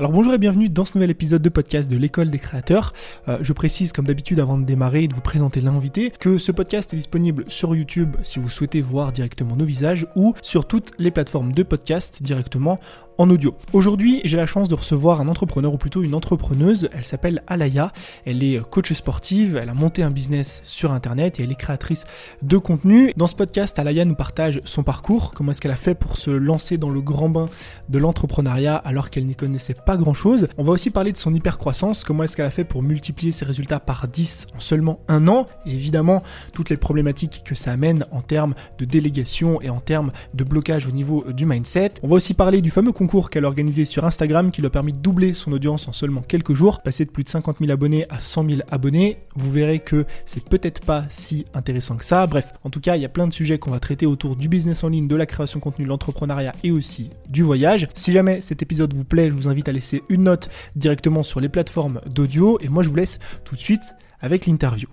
Alors bonjour et bienvenue dans ce nouvel épisode de podcast de l'école des créateurs. Euh, je précise comme d'habitude avant de démarrer et de vous présenter l'invité que ce podcast est disponible sur YouTube si vous souhaitez voir directement nos visages ou sur toutes les plateformes de podcast directement audio. Aujourd'hui, j'ai la chance de recevoir un entrepreneur ou plutôt une entrepreneuse. Elle s'appelle Alaya. Elle est coach sportive. Elle a monté un business sur internet et elle est créatrice de contenu. Dans ce podcast, Alaya nous partage son parcours, comment est-ce qu'elle a fait pour se lancer dans le grand bain de l'entrepreneuriat alors qu'elle n'y connaissait pas grand chose. On va aussi parler de son hyper croissance, comment est-ce qu'elle a fait pour multiplier ses résultats par 10 en seulement un an et évidemment toutes les problématiques que ça amène en termes de délégation et en termes de blocage au niveau du mindset. On va aussi parler du fameux concours qu'elle a organisé sur Instagram qui lui a permis de doubler son audience en seulement quelques jours, passer de plus de 50 000 abonnés à 100 000 abonnés. Vous verrez que c'est peut-être pas si intéressant que ça. Bref, en tout cas, il y a plein de sujets qu'on va traiter autour du business en ligne, de la création de contenu, de l'entrepreneuriat et aussi du voyage. Si jamais cet épisode vous plaît, je vous invite à laisser une note directement sur les plateformes d'audio et moi je vous laisse tout de suite avec l'interview.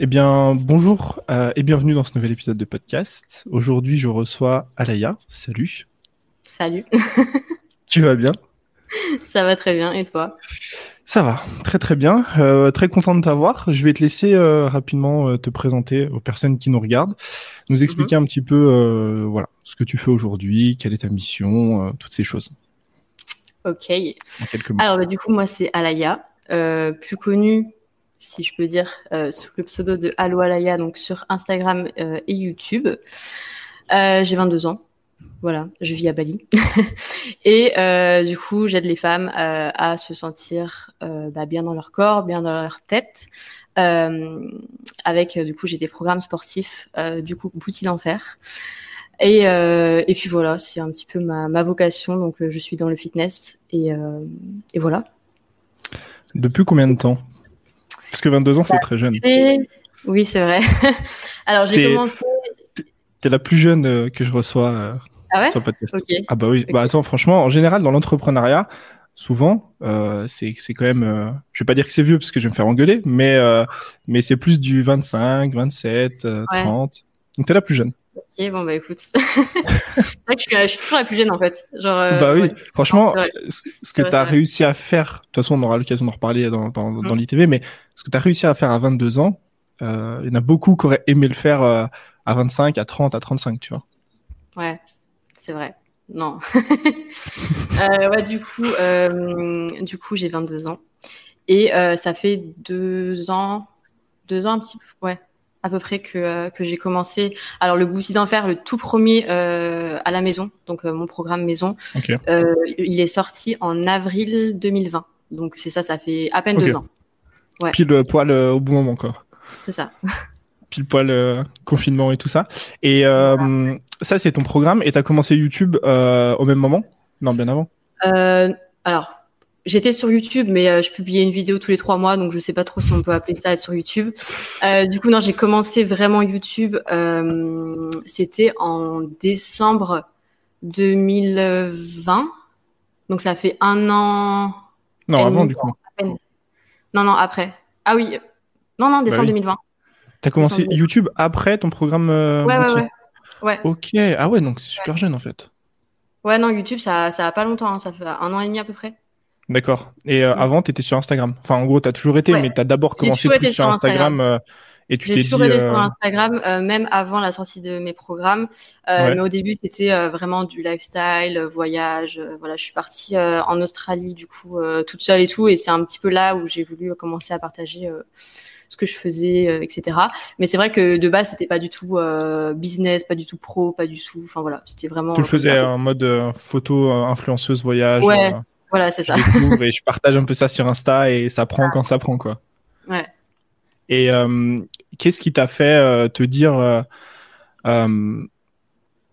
Eh bien, bonjour euh, et bienvenue dans ce nouvel épisode de podcast. Aujourd'hui, je reçois Alaya. Salut. Salut. tu vas bien? Ça va très bien. Et toi? Ça va, très très bien. Euh, très content de t'avoir. Je vais te laisser euh, rapidement euh, te présenter aux personnes qui nous regardent, nous expliquer mhm. un petit peu voilà, ce que tu fais aujourd'hui, quelle est ta mission, toutes ces choses. Ok. Alors, bah, du coup, moi, c'est Alaya, plus connue si je peux dire, sous le pseudo de Allo Alaya, donc sur Instagram et YouTube. j'ai 22 ans. Voilà, je vis à Bali. et euh, du coup, j'aide les femmes euh, à se sentir euh, bah, bien dans leur corps, bien dans leur tête. avec, du coup, j'ai des programmes sportifs, du coup, Bouti d'enfer. Et, et puis voilà, c'est un petit peu ma, ma vocation. Donc, je suis dans le fitness. Et, et voilà. Depuis combien de temps? Parce que 22 ans, c'est très jeune. Oui, c'est vrai. Alors, j'ai commencé. T'es la plus jeune que je reçois ah ouais Ah bah oui. Bah attends, franchement, en général, dans l'entrepreneuriat, souvent, euh, c'est quand même, euh, je vais pas dire que c'est vieux parce que je vais me faire engueuler, mais euh, mais c'est plus du 25, 27, 30. Donc t'es la plus jeune. Ok, bon bah écoute, c'est vrai que je suis, toujours la plus jeune en fait. Genre, bah oui, franchement, ce, que tu as réussi à faire, de toute façon on aura l'occasion d'en reparler dans, dans, dans mm. l'ITV, mais ce que tu as réussi à faire à 22 ans, il y en a beaucoup qui auraient aimé le faire à 25, à 30, à 35, tu vois. Ouais, c'est vrai. Non. euh, ouais, du coup, euh, du coup, j'ai 22 ans et euh, ça fait deux ans, deux ans un petit peu, ouais, à peu près que, que j'ai commencé. Alors le Bouti d'enfer, le tout premier à la maison, donc mon programme maison, il est sorti en avril 2020. Donc c'est ça, ça fait à peine deux ans. Ouais. Pile poil au bon moment, quoi. C'est ça. pile poil euh, confinement et tout ça. Et euh, ça, c'est ton programme. Et tu as commencé YouTube euh, au même moment? Non, bien avant Alors, j'étais sur YouTube, mais je publiais une vidéo tous les trois mois, donc je sais pas trop si on peut appeler ça être sur YouTube. du coup, non, j'ai commencé vraiment YouTube. C'était en décembre 2020. Donc ça fait un an. Non, avant du coup. Non, non, après. Ah oui. Non, non, décembre 2020. T'as commencé YouTube après ton programme euh, ouais, ouais, ouais, Ok. Ah ouais, donc c'est super jeune en fait. Ouais, non, YouTube, ça, ça a pas longtemps. Hein. Ça fait un an et demi à peu près. D'accord. Et euh, avant, tu étais sur Instagram. Enfin, en gros, tu as toujours été, mais tu as d'abord commencé plus sur Instagram. Euh, et tu t'es dit. J'ai toujours été sur Instagram, même avant la sortie de mes programmes. Mais au début, c'était vraiment du lifestyle, voyage. voilà, je suis partie en Australie, du coup, toute seule et tout. Et c'est un petit peu là où j'ai voulu commencer à partager ce que je faisais, euh, etc. Mais c'est vrai que de base, c'était pas du tout euh, business, pas du tout pro, pas du tout. Enfin voilà, c'était vraiment. Tu le faisais en mode euh, photo, influenceuse, voyage. Ouais, voilà, c'est ça. Je et je partage un peu ça sur Insta et ça prend quand ça prend, quoi. Ouais. Et qu'est-ce qui t'a fait te dire,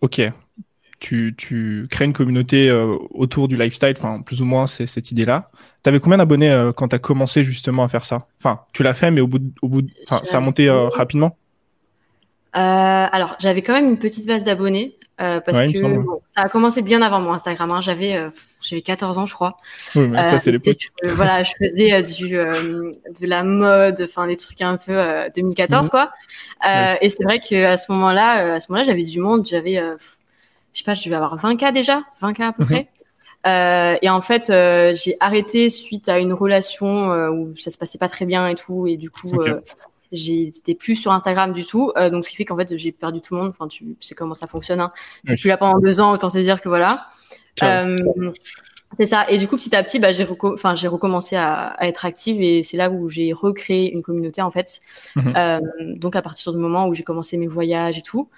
ok, tu, tu, crées une communauté autour du lifestyle, enfin plus ou moins c'est cette idée-là. T'avais combien d'abonnés euh, quand tu as commencé justement à faire ça? Enfin, tu l'as fait, mais au bout, de, au bout, ça a monté euh, rapidement? Euh, alors, j'avais quand même une petite base d'abonnés parce que ça a commencé bien avant mon Instagram. Hein. J'avais, j'avais 14 ans, je crois. Oui, mais ça c'est l'époque. voilà, je faisais du de la mode, enfin des trucs un peu 2014 mhm. quoi. Et c'est vrai que à ce moment-là, à ce moment-là, j'avais du monde. J'avais, je sais pas, je devais avoir 20 k déjà, 20 k à peu mhm. près. et en fait, j'ai arrêté suite à une relation où ça se passait pas très bien et tout, et du coup, j'étais plus sur Instagram du tout. donc, ce qui fait qu'en fait, j'ai perdu tout le monde. Enfin, tu sais comment ça fonctionne. Hein. T'es plus là pendant deux ans, autant se dire que voilà. C'est ça. Et du coup, petit à petit, bah, j'ai recommencé à, à, être active et c'est là où j'ai recréé une communauté en fait. Mhm. Euh, donc à partir du moment où j'ai commencé mes voyages et tout.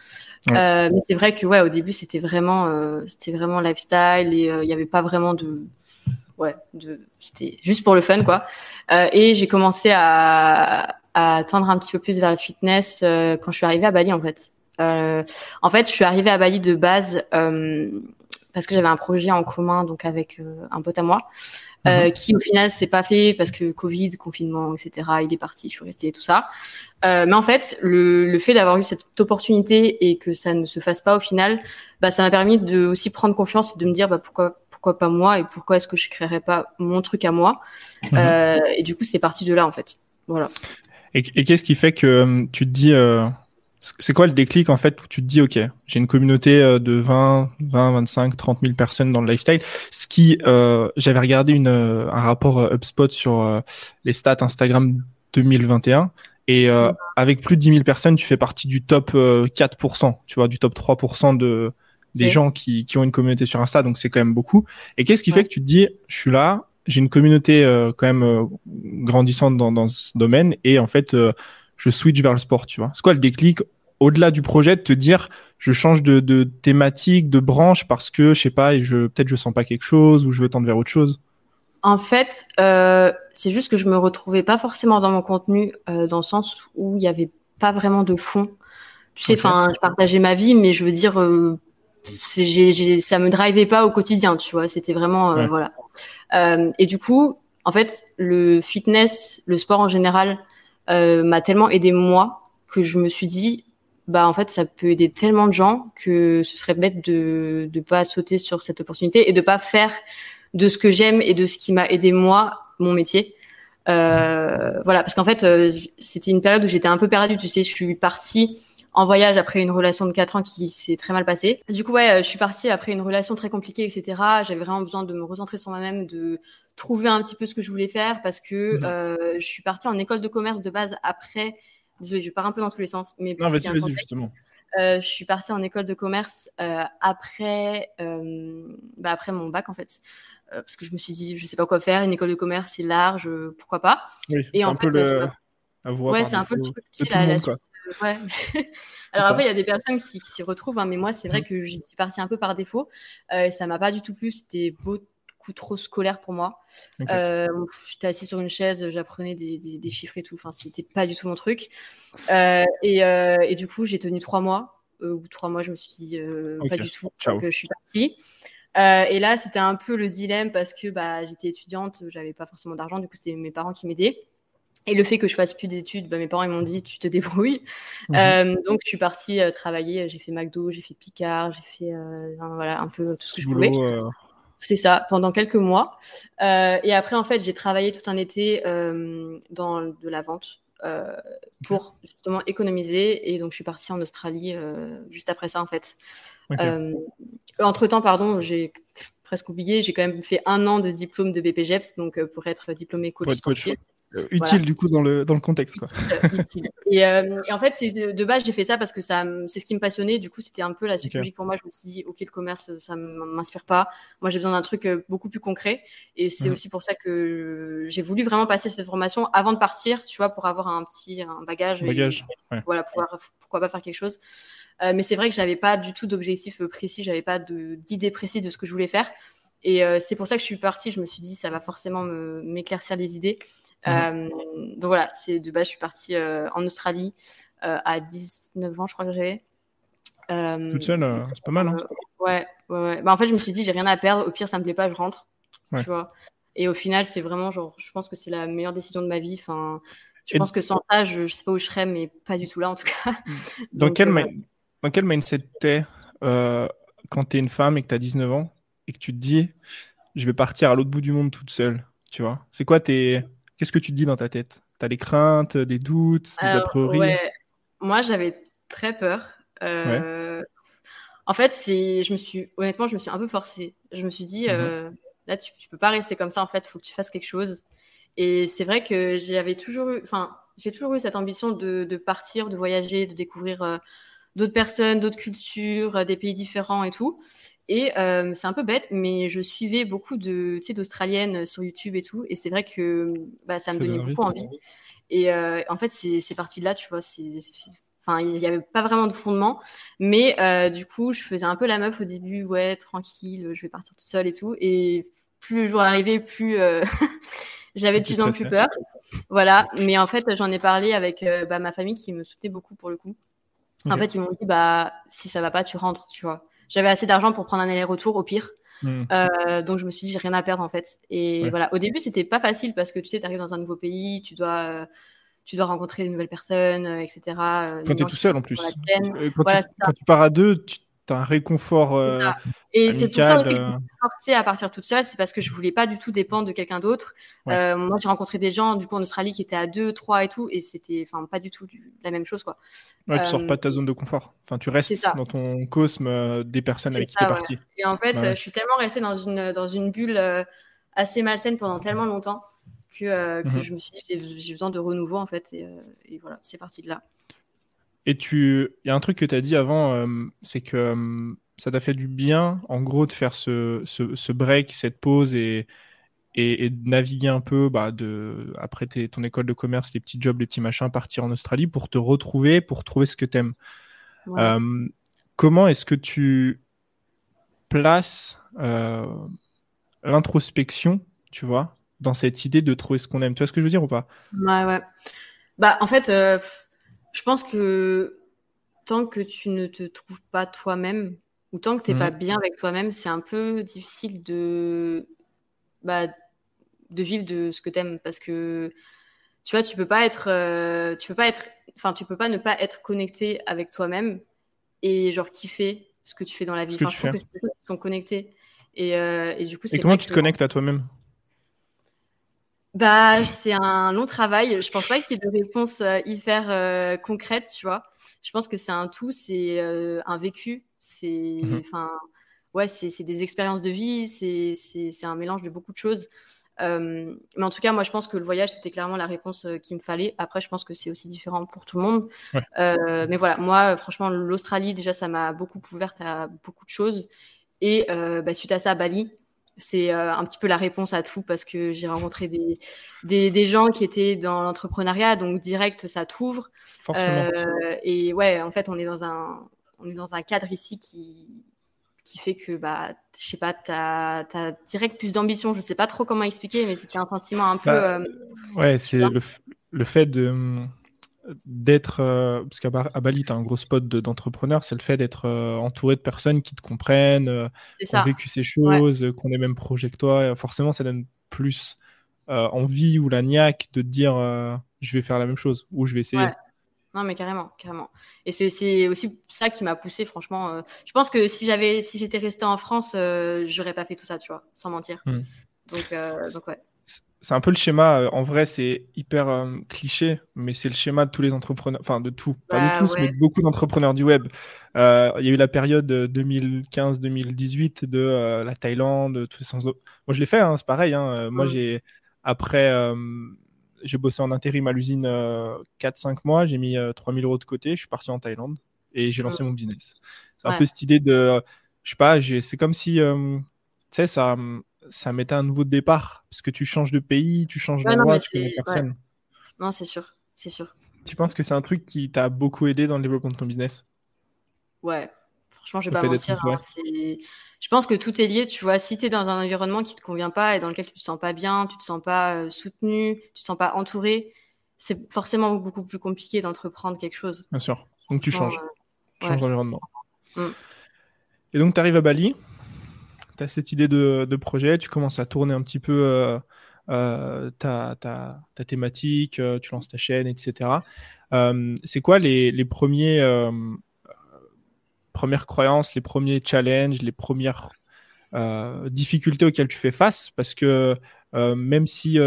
Euh, mais c'est vrai que ouais, au début, c'était vraiment, euh, c'était vraiment lifestyle et euh, il n'y avait pas vraiment de, ouais, de, c'était juste pour le fun quoi. Euh, et j'ai commencé à, à tendre un petit peu plus vers le fitness quand je suis arrivée à Bali en fait. en fait, je suis arrivée à Bali de base parce que j'avais un projet en commun donc avec euh, un pote à moi. Euh, mhm. qui au final s'est pas fait parce que Covid, confinement, etc. Il est parti, je suis restée et tout ça. Euh, mais en fait, le, le fait d'avoir eu cette opportunité et que ça ne se fasse pas au final, bah, ça m'a permis de aussi prendre confiance et de me dire bah, pourquoi pourquoi pas moi et pourquoi est-ce que je créerais pas mon truc à moi. Mhm. Euh, et du coup, c'est parti de là en fait. Voilà. Et, et qu'est-ce qui fait que tu te dis c'est quoi le déclic en fait où tu te dis ok j'ai une communauté euh, de 20 20 25 30 000 personnes dans le lifestyle. Ce qui euh, j'avais regardé une euh, un rapport HubSpot sur les stats Instagram 2021 et avec plus de 10 000 personnes tu fais partie du top 4% tu vois du top 3% de des gens qui, qui ont une communauté sur Insta. Donc c'est quand même beaucoup. Et qu'est-ce qui fait que tu te dis je suis là j'ai une communauté quand même grandissante dans, dans ce domaine. Et en fait je switch vers le sport, tu vois. C'est quoi le déclic au-delà du projet de te dire je change de, de thématique, de branche parce que je sais pas, et je peut-être je sens pas quelque chose ou je veux tendre vers autre chose? En fait, euh, c'est juste que je me retrouvais pas forcément dans mon contenu euh, dans le sens où il y avait pas vraiment de fond. Tu sais, enfin, je partageais ma vie, mais je veux dire, euh, j'ai, j'ai, ça me drivait pas au quotidien, tu vois. C'était vraiment, euh, voilà. Euh, et du coup, en fait, le fitness, le sport en général, m'a tellement aidé moi que je me suis dit bah en fait ça peut aider tellement de gens que ce serait bête de de pas sauter sur cette opportunité et de pas faire de ce que j'aime et de ce qui m'a aidé moi mon métier. Euh, voilà parce qu'en fait euh, c'était une période où j'étais un peu perdue tu sais. Je suis partie en voyage après une relation de 4 ans qui s'est très mal passée. Du coup, ouais, je suis partie après une relation très compliquée, etc. J'avais vraiment besoin de me recentrer sur moi-même, de trouver un petit peu ce que je voulais faire parce que mmh. euh, je suis partie en école de commerce de base après. Désolée, je pars un peu dans tous les sens. Mais non, vas-y, vas-y, justement. Euh, je suis partie en école de commerce euh, après, euh, bah, après mon bac, en fait. Euh, parce que je me suis dit, je sais pas quoi faire. Une école de commerce, c'est large, pourquoi pas. Oui, Et en un fait, peu le... Ouais, c'est un peu le truc. La, la suite, Ouais. Alors après, il y a des personnes qui, qui s'y retrouvent, hein, mais moi, c'est vrai mmh. que j'y suis partie un peu par défaut. Euh, ça m'a pas du tout plu. C'était beaucoup trop scolaire pour moi. Euh, J'étais assise sur une chaise, j'apprenais des, des, des, chiffres et tout. Enfin, c'était pas du tout mon truc. Euh, et, euh, et, du coup, j'ai tenu trois mois. Euh, ou trois mois, je me suis dit euh, pas du tout. Donc, je suis partie. et là, c'était un peu le dilemme parce que bah, j'étais étudiante, j'avais pas forcément d'argent. Du coup, c'était mes parents qui m'aidaient. Et le fait que je fasse plus d'études, bah, mes parents ils m'ont dit tu te débrouilles. Mhm. Euh, donc je suis partie euh, travailler. J'ai fait McDo, j'ai fait Picard, j'ai fait euh, voilà un peu tout ce que je pouvais. Euh. C'est ça pendant quelques mois. et après en fait j'ai travaillé tout un été dans de la vente pour justement économiser. Et donc je suis partie en Australie juste après ça en fait. entre temps pardon j'ai presque oublié, j'ai quand même fait un an de diplôme de BPGEPS, donc pour être diplômé coach, coach euh, utile du coup dans le, dans le contexte. Quoi. Utile. Et, euh, et, en fait, de, base, j'ai fait ça parce que ça, c'est ce qui me passionnait. Du coup, c'était un peu la suite logique pour moi. Je me suis dit, ok, le commerce, ça m'inspire pas. Moi, j'ai besoin d'un truc euh, beaucoup plus concret. Et c'est aussi pour ça que j'ai voulu vraiment passer cette formation avant de partir, tu vois, pour avoir un petit un bagage. bagage. Voilà, pouvoir, pourquoi pas faire quelque chose. Euh, mais c'est vrai que j'avais pas du tout d'objectif précis. J'avais pas d'idée précise de ce que je voulais faire. Et euh, c'est pour ça que je suis partie. Je me suis dit, ça va forcément m'éclaircir les idées. Mhm. Euh, donc voilà, c'est de base, je suis partie euh, en Australie euh, à 19 ans, je crois que j'avais. Toute seule, c'est pas mal. Hein ouais, ouais, ouais. Bah, en fait, je me suis dit, j'ai rien à perdre. Au pire, ça me plaît pas, je rentre. Tu vois. Et au final, c'est vraiment genre, je pense que c'est la meilleure décision de ma vie. Enfin, je pense que sans ça, je, je, sais pas où je serais, mais pas du tout là en tout cas. Dans, quel, dans quel mindset t'es euh, quand t'es une femme et que t'as 19 ans et que tu te dis, je vais partir à l'autre bout du monde toute seule, tu vois? C'est quoi tes, Qu'est-ce que tu te dis dans ta tête? Tu as des craintes, des doutes, des a priori? Moi, j'avais très peur. Euh... En fait, c'est, je me suis, honnêtement, je me suis un peu forcée. Je me suis dit, mhm. euh, là, tu, tu peux pas rester comme ça. En fait, il faut que tu fasses quelque chose. Et c'est vrai que j'avais toujours eu, enfin, j'ai toujours eu cette ambition de, de, partir, de voyager, de découvrir euh, d'autres personnes, d'autres cultures, euh, des pays différents et tout. Et euh, c'est un peu bête, mais je suivais beaucoup de, d'Australiennes sur YouTube et tout. Et c'est vrai que bah, ça me donnait beaucoup envie. Et en fait, c'est parti de là, tu vois. Enfin, il n'y avait pas vraiment de fondement. Mais euh, du coup, je faisais un peu la meuf au début, ouais, tranquille, je vais partir toute seule et tout. Et plus le jour arrivait, plus euh, j'avais de plus en plus peur. Voilà. Mais en fait, j'en ai parlé avec euh, bah, ma famille qui me soutenait beaucoup pour le coup. En fait, ils m'ont dit, bah, si ça va pas, tu rentres, tu vois. J'avais assez d'argent pour prendre un aller-retour au pire. Hmm. donc je me suis dit j'ai rien à perdre en fait et voilà au début c'était pas facile parce que tu sais tu arrives dans un nouveau pays tu dois tu dois rencontrer de nouvelles personnes, euh, etc. Euh, quand tu es tout seul en plus. Euh, quand, tu, pars à deux, tu as un réconfort. Et c'est pour ça aussi que je me suis forcée à partir toute seule, c'est parce que je voulais pas du tout dépendre de quelqu'un d'autre. moi, j'ai rencontré des gens du coup en Australie qui étaient à deux, trois et tout, et c'était enfin pas du tout la même chose quoi. Ouais, tu sors pas de ta zone de confort. Enfin, tu restes dans ton cosme des personnes avec qui tu es parti. Et en fait, je suis tellement restée dans une dans une bulle assez malsaine pendant tellement longtemps que, euh, mhm. je me suis dit j'ai besoin de renouveau en fait et, euh, voilà c'est parti de là. Et tu, il y a un truc que tu as dit avant, euh, c'est que ça t'a fait du bien en gros de faire ce, ce, break, cette pause et, et, de naviguer un peu bah, de, après ton école de commerce, les petits jobs, les petits machins, partir en Australie pour te retrouver, pour trouver ce que tu aimes. comment est-ce que tu places l'introspection, tu vois, dans cette idée de trouver ce qu'on aime? Tu vois ce que je veux dire ou pas? Ouais, ouais. Bah, en fait, euh, je pense que tant que tu ne te trouves pas toi-même, ou tant que tu n'es pas mhm. bien avec toi-même, c'est un peu difficile de, bah, de vivre de ce que tu aimes. Parce que, tu vois, tu peux pas être. Euh, tu peux pas être. Enfin, tu peux pas ne pas être connecté avec toi-même et genre kiffer ce que tu fais dans la vie. Ce que tu fais. Que sont connectés. Et, euh, et, du coup, et comment tu te connectes à toi-même? Bah, c'est un long travail. Je pense pas qu'il y ait de réponse euh, hyper euh, concrète, tu vois. Je pense que c'est un tout, c'est euh, un vécu, c'est, mmh enfin, ouais, c'est des expériences de vie, c'est un mélange de beaucoup de choses. mais en tout cas, moi, je pense que le voyage, c'était clairement la réponse qu'il me fallait. Après, je pense que c'est aussi différent pour tout le monde. mais voilà, moi, franchement, l'Australie, déjà, ça m'a beaucoup ouverte à beaucoup de choses. Et bah, suite à ça, Bali, c'est euh, un petit peu la réponse à tout parce que j'ai rencontré des, des, gens qui étaient dans l'entrepreneuriat, donc direct, ça t'ouvre. Euh, et ouais, en fait, on est dans un, on est dans un cadre ici qui, qui fait que, bah, je sais pas, tu as, direct plus d'ambition. Je sais pas trop comment expliquer, mais c'était un sentiment un peu. Bah, euh, ouais, c'est le, le, fait de d'être, euh, parce qu'à Bali, tu as un gros spot d'entrepreneur, c'est le fait d'être euh, entouré de personnes qui te comprennent, euh, qui ont vécu ces choses, qu'on est même projet que toi. forcément, ça donne plus envie ou la niaque de te dire je vais faire la même chose ou je vais essayer. Non, mais carrément, carrément. Et c'est aussi ça qui m'a poussé, franchement. je pense que si j'avais, si j'étais resté en France, j'aurais pas fait tout ça, tu vois, sans mentir. Hmm. Donc, donc ouais c'est un peu le schéma. Euh, en vrai, c'est hyper euh, cliché, mais c'est le schéma de tous les entrepreneurs, enfin de tout, pas de bah tous, mais de beaucoup d'entrepreneurs du web. Euh, il y a eu la période 2015-2018 de la Thaïlande, tout ça. Moi, je l'ai fait, hein, c'est pareil. Hein. Moi, j'ai après, j'ai bossé en intérim à l'usine 4-5 mois, j'ai mis 3000 euros de côté, je suis parti en Thaïlande et j'ai lancé mon business. C'est un peu cette idée de, je sais pas, c'est comme si, tu sais, ça ça mettait un nouveau départ parce que tu changes de pays, tu changes d'endroit, tu connais personne. Non, c'est sûr, c'est sûr. Tu penses que c'est un truc qui t'a beaucoup aidé dans le développement de ton business? Ouais, franchement, je vais pas mentir. Hein, je pense que tout est lié, tu vois. Si tu es dans un environnement qui te convient pas et dans lequel tu te sens pas bien, tu te sens pas euh, soutenu, tu te sens pas entouré, c'est forcément beaucoup plus compliqué d'entreprendre quelque chose. Bien sûr. Donc tu changes. tu changes d'environnement. Mm. Et donc tu arrives à Bali? Tu as cette idée de, projet, tu commences à tourner un petit peu euh, euh, ta, thématique, euh, tu lances ta chaîne, etc. c'est quoi les, premiers, premières croyances, les premiers challenges, les premières difficultés auxquelles tu fais face? Parce que même si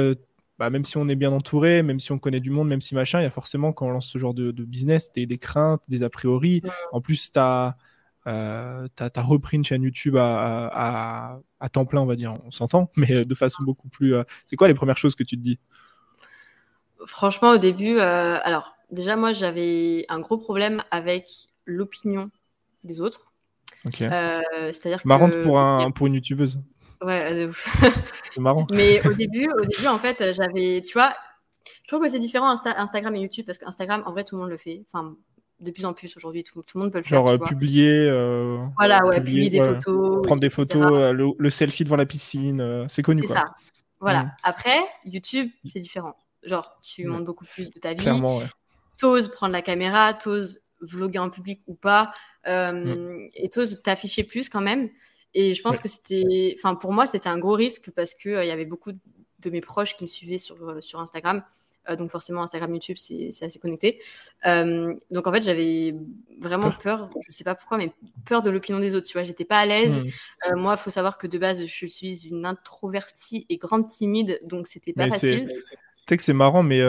bah, même si on est bien entouré, même si on connaît du monde, même si machin, il y a forcément, quand on lance ce genre de, business, des, des craintes, des a priori. En plus, tu as euh, tu as, repris une chaîne YouTube à, à, temps plein, on va dire, on s'entend, mais de façon beaucoup plus. Euh, c'est quoi les premières choses que tu te dis? Franchement, au début, euh, alors déjà, moi, j'avais un gros problème avec l'opinion des autres. Ok. C'est-à-dire Marrante pour, un, pour une YouTubeuse. Ouais, c'est marrant. Mais au début, au début, en fait, j'avais, tu vois, je trouve que c'est différent Instagram et YouTube parce qu'Instagram, en vrai, tout le monde le fait. Enfin, de plus en plus aujourd'hui, tout, le monde peut le faire. Genre euh, publier. Euh, voilà, ouais, publier, des photos. Prendre des photos, euh, le, selfie devant la piscine, c'est connu. C'est ça. Voilà. Mm. Après, YouTube, c'est différent. Genre, tu montres beaucoup plus de ta vie. Clairement, ouais. T'oses prendre la caméra, t'oses vlogger en public ou pas, mm. et t'oses t'afficher plus quand même. Et je pense que c'était, enfin, pour moi, c'était un gros risque parce qu'il il y avait beaucoup de mes proches qui me suivaient sur, sur Instagram euh, donc forcément, Instagram, YouTube, c'est assez connecté. Euh, donc en fait, j'avais vraiment peur, je sais pas pourquoi, mais peur de l'opinion des autres. Tu vois, j'étais pas à l'aise. Mmh. Euh, moi, il faut savoir que de base, je suis une introvertie et grande timide, donc c'était pas facile. Tu sais que c'est marrant, mais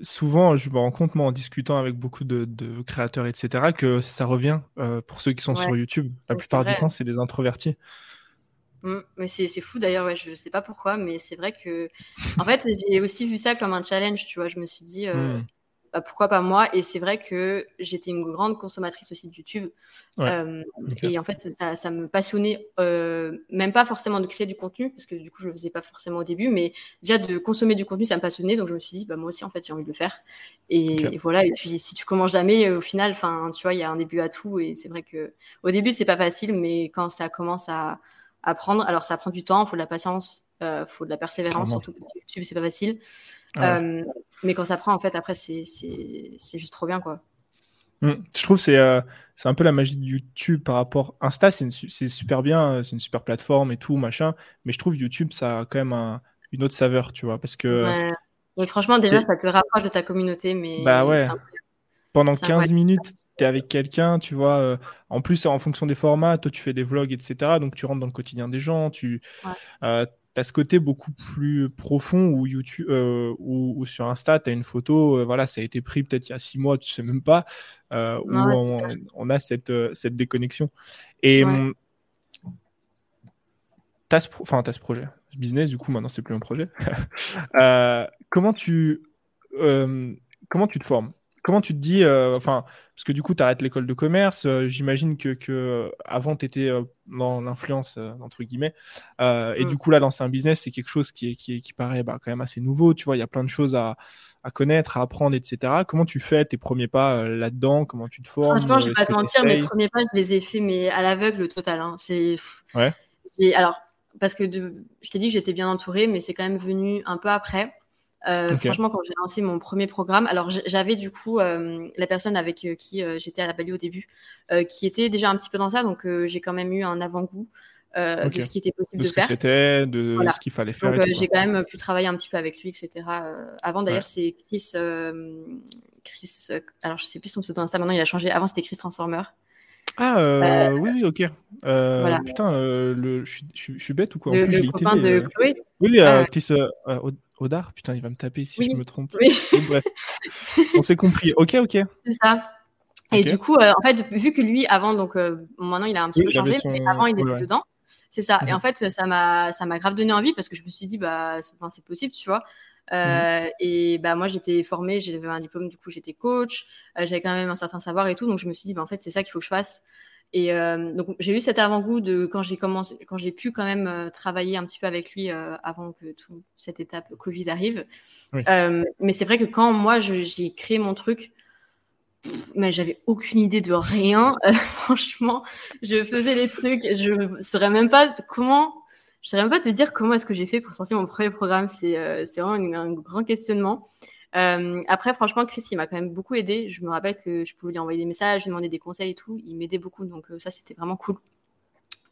souvent, je me rends compte, moi, en discutant avec beaucoup de, créateurs, etc., que ça revient pour ceux qui sont sur YouTube. La plupart du temps, c'est des introvertis. Mmh, mais c'est fou d'ailleurs, ouais, je ne sais pas pourquoi, mais c'est vrai que. En fait, j'ai aussi vu ça comme un challenge, tu vois. Je me suis dit, euh, mmh. bah, pourquoi pas moi? Et c'est vrai que j'étais une grande consommatrice aussi de YouTube. Euh, et en fait, ça, ça me passionnait, euh, même pas forcément de créer du contenu, parce que du coup, je le faisais pas forcément au début, mais déjà de consommer du contenu, ça me passionnait. Donc je me suis dit, bah, moi aussi, en fait, j'ai envie de le faire. Et, voilà. Et puis, si tu commences jamais, au final, tu vois, il y a un début à tout. Et c'est vrai que au début, c'est pas facile, mais quand ça commence à apprendre. Alors, ça prend du temps, il faut de la patience, il euh, faut de la persévérance, surtout parce que YouTube, c'est pas facile. Euh, mais quand ça prend, en fait, après, c'est juste trop bien, quoi. Mmh. Je trouve que euh, c'est un peu la magie de YouTube par rapport. Insta, c'est super bien, c'est une super plateforme et tout, machin. Mais je trouve YouTube, ça a quand même une autre saveur, tu vois. Parce que. Ouais. franchement, déjà, ça te rapproche de ta communauté. Mais bah ouais. Pendant 15 minutes, tu es avec quelqu'un, tu vois. Euh, en plus, en fonction des formats, toi, tu fais des vlogs, etc. Donc, tu rentres dans le quotidien des gens. Tu euh, as ce côté beaucoup plus profond où YouTube euh, ou, sur Insta, tu as une photo, voilà, ça a été pris peut-être il y a six mois, tu sais même pas, où on, a cette, cette déconnexion. Et hum, tu as, ce projet, business, du coup, maintenant, c'est plus un projet. comment tu. comment tu te formes? Comment tu te dis, euh, enfin, parce que du coup, tu arrêtes l'école de commerce, euh, j'imagine que, que, avant, tu étais euh, dans l'influence, entre guillemets, et mm. du coup, là, lancer un business, c'est quelque chose qui, est, qui, qui paraît bah, quand même assez nouveau, tu vois, il y a plein de choses à, à, connaître, à apprendre, etc. Comment tu fais tes premiers pas là-dedans? Comment tu te formes? Franchement, je vais pas te mentir, mes premiers pas, je les ai faits, mais à l'aveugle total. Hein. C'est. Ouais. Alors, parce que de... je t'ai dit que j'étais bien entourée, mais c'est quand même venu un peu après. Euh, franchement, quand j'ai lancé mon premier programme, alors j'avais du coup euh, la personne avec euh, qui j'étais à la Bali au début, qui était déjà un petit peu dans ça, donc j'ai quand même eu un avant-goût de ce qui était possible de, de ce faire. c'était, de ce qu'il fallait faire. Donc j'ai quand même pu travailler un petit peu avec lui, etc. avant d'ailleurs, c'est Chris, Chris, alors je sais plus son pseudo Insta, maintenant il a changé. Avant c'était Chris Transformer. Ah oui, oui, ok. Putain, le, je, suis bête ou quoi? En le, plus, le copain de Chloé. Oui, Chris Odar Putain, il va me taper si je me trompe. Oui. bref, on s'est compris. Ok, ok. C'est ça. Et du coup, euh, en fait, vu que lui, avant, donc euh, maintenant il a un petit peu changé, mais avant il était dedans. C'est ça. Et mhm. en fait, ça m'a, ça m'a grave donné envie parce que je me suis dit, bah, c'est possible, tu vois. Euh, mhm. Et bah moi j'étais formée, j'avais un diplôme, du coup j'étais coach, j'avais quand même un certain savoir et tout, donc je me suis dit bah en fait c'est ça qu'il faut que je fasse. Et euh, donc j'ai eu cet avant-goût de quand j'ai commencé, quand j'ai pu quand même euh, travailler un petit peu avec lui euh, avant que toute cette étape Covid arrive. mais c'est vrai que quand moi j'ai créé mon truc, mais j'avais aucune idée de rien. franchement, je faisais les trucs, je saurais même pas comment, je saurais même pas te dire comment est-ce que j'ai fait pour sortir mon premier programme. C'est vraiment un grand questionnement. Euh, après, franchement, Chris, il m'a quand même beaucoup aidé. Je me rappelle que je pouvais lui envoyer des messages, lui demander des conseils et tout. Il m'aidait beaucoup, donc euh, ça, c'était vraiment cool.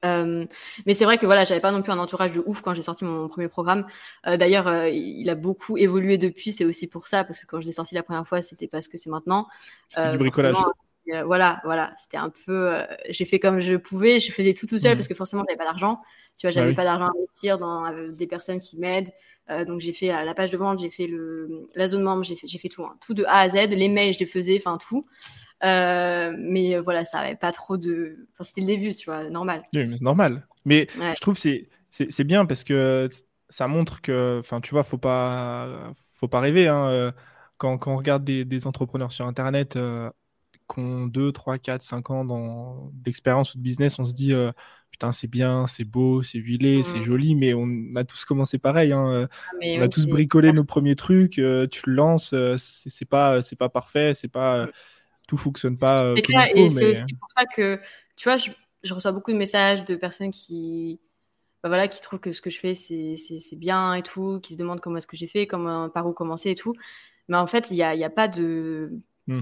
Euh, mais c'est vrai que voilà, j'avais pas non plus un entourage de ouf quand j'ai sorti mon premier programme. Euh, D'ailleurs, euh, il a beaucoup évolué depuis. C'est aussi pour ça parce que quand je l'ai sorti la première fois, c'était pas ce que c'est maintenant. C'était du bricolage. Euh, voilà, voilà, c'était un peu. Euh, j'ai fait comme je pouvais, je faisais tout tout seul Mhm. parce que forcément, j'avais pas d'argent. Tu vois, Bah j'avais oui. pas d'argent à investir dans euh, des personnes qui m'aident. Donc j'ai fait la, page de vente, j'ai fait le, la zone membre, j'ai fait, j'ai fait tout, hein. tout de A à Z. Les mails, je les faisais, enfin tout. Mais voilà, ça avait pas trop de. Enfin, c'était le début, tu vois, normal. Oui, mais c'est normal. Mais Ouais. je trouve que c'est c'est bien parce que ça montre que, enfin, tu vois, faut pas faut pas rêver. hein, Quand, quand on regarde des, des entrepreneurs sur Internet euh, qui ont 2, 3, 4, 5 ans d'expérience ou de business, on se dit euh, putain, c'est bien, c'est beau, c'est huilé, c'est Mhm. joli, mais on a tous commencé pareil. hein, euh, Mais On a oui, tous c'est- bricolé nos premiers trucs, euh, tu le lances, c'est c'est pas, c'est pas parfait, c'est pas, euh, tout fonctionne pas C'est clair, et c'est aussi pour ça que, tu vois, je, je reçois beaucoup de messages de personnes qui, bah voilà, qui trouvent que ce que je fais, c'est c'est- c'est bien et tout, qui se demandent comment est-ce que j'ai fait, comment, par où commencer et tout. Mais en fait, il n'y a, il y a pas de. Hmm.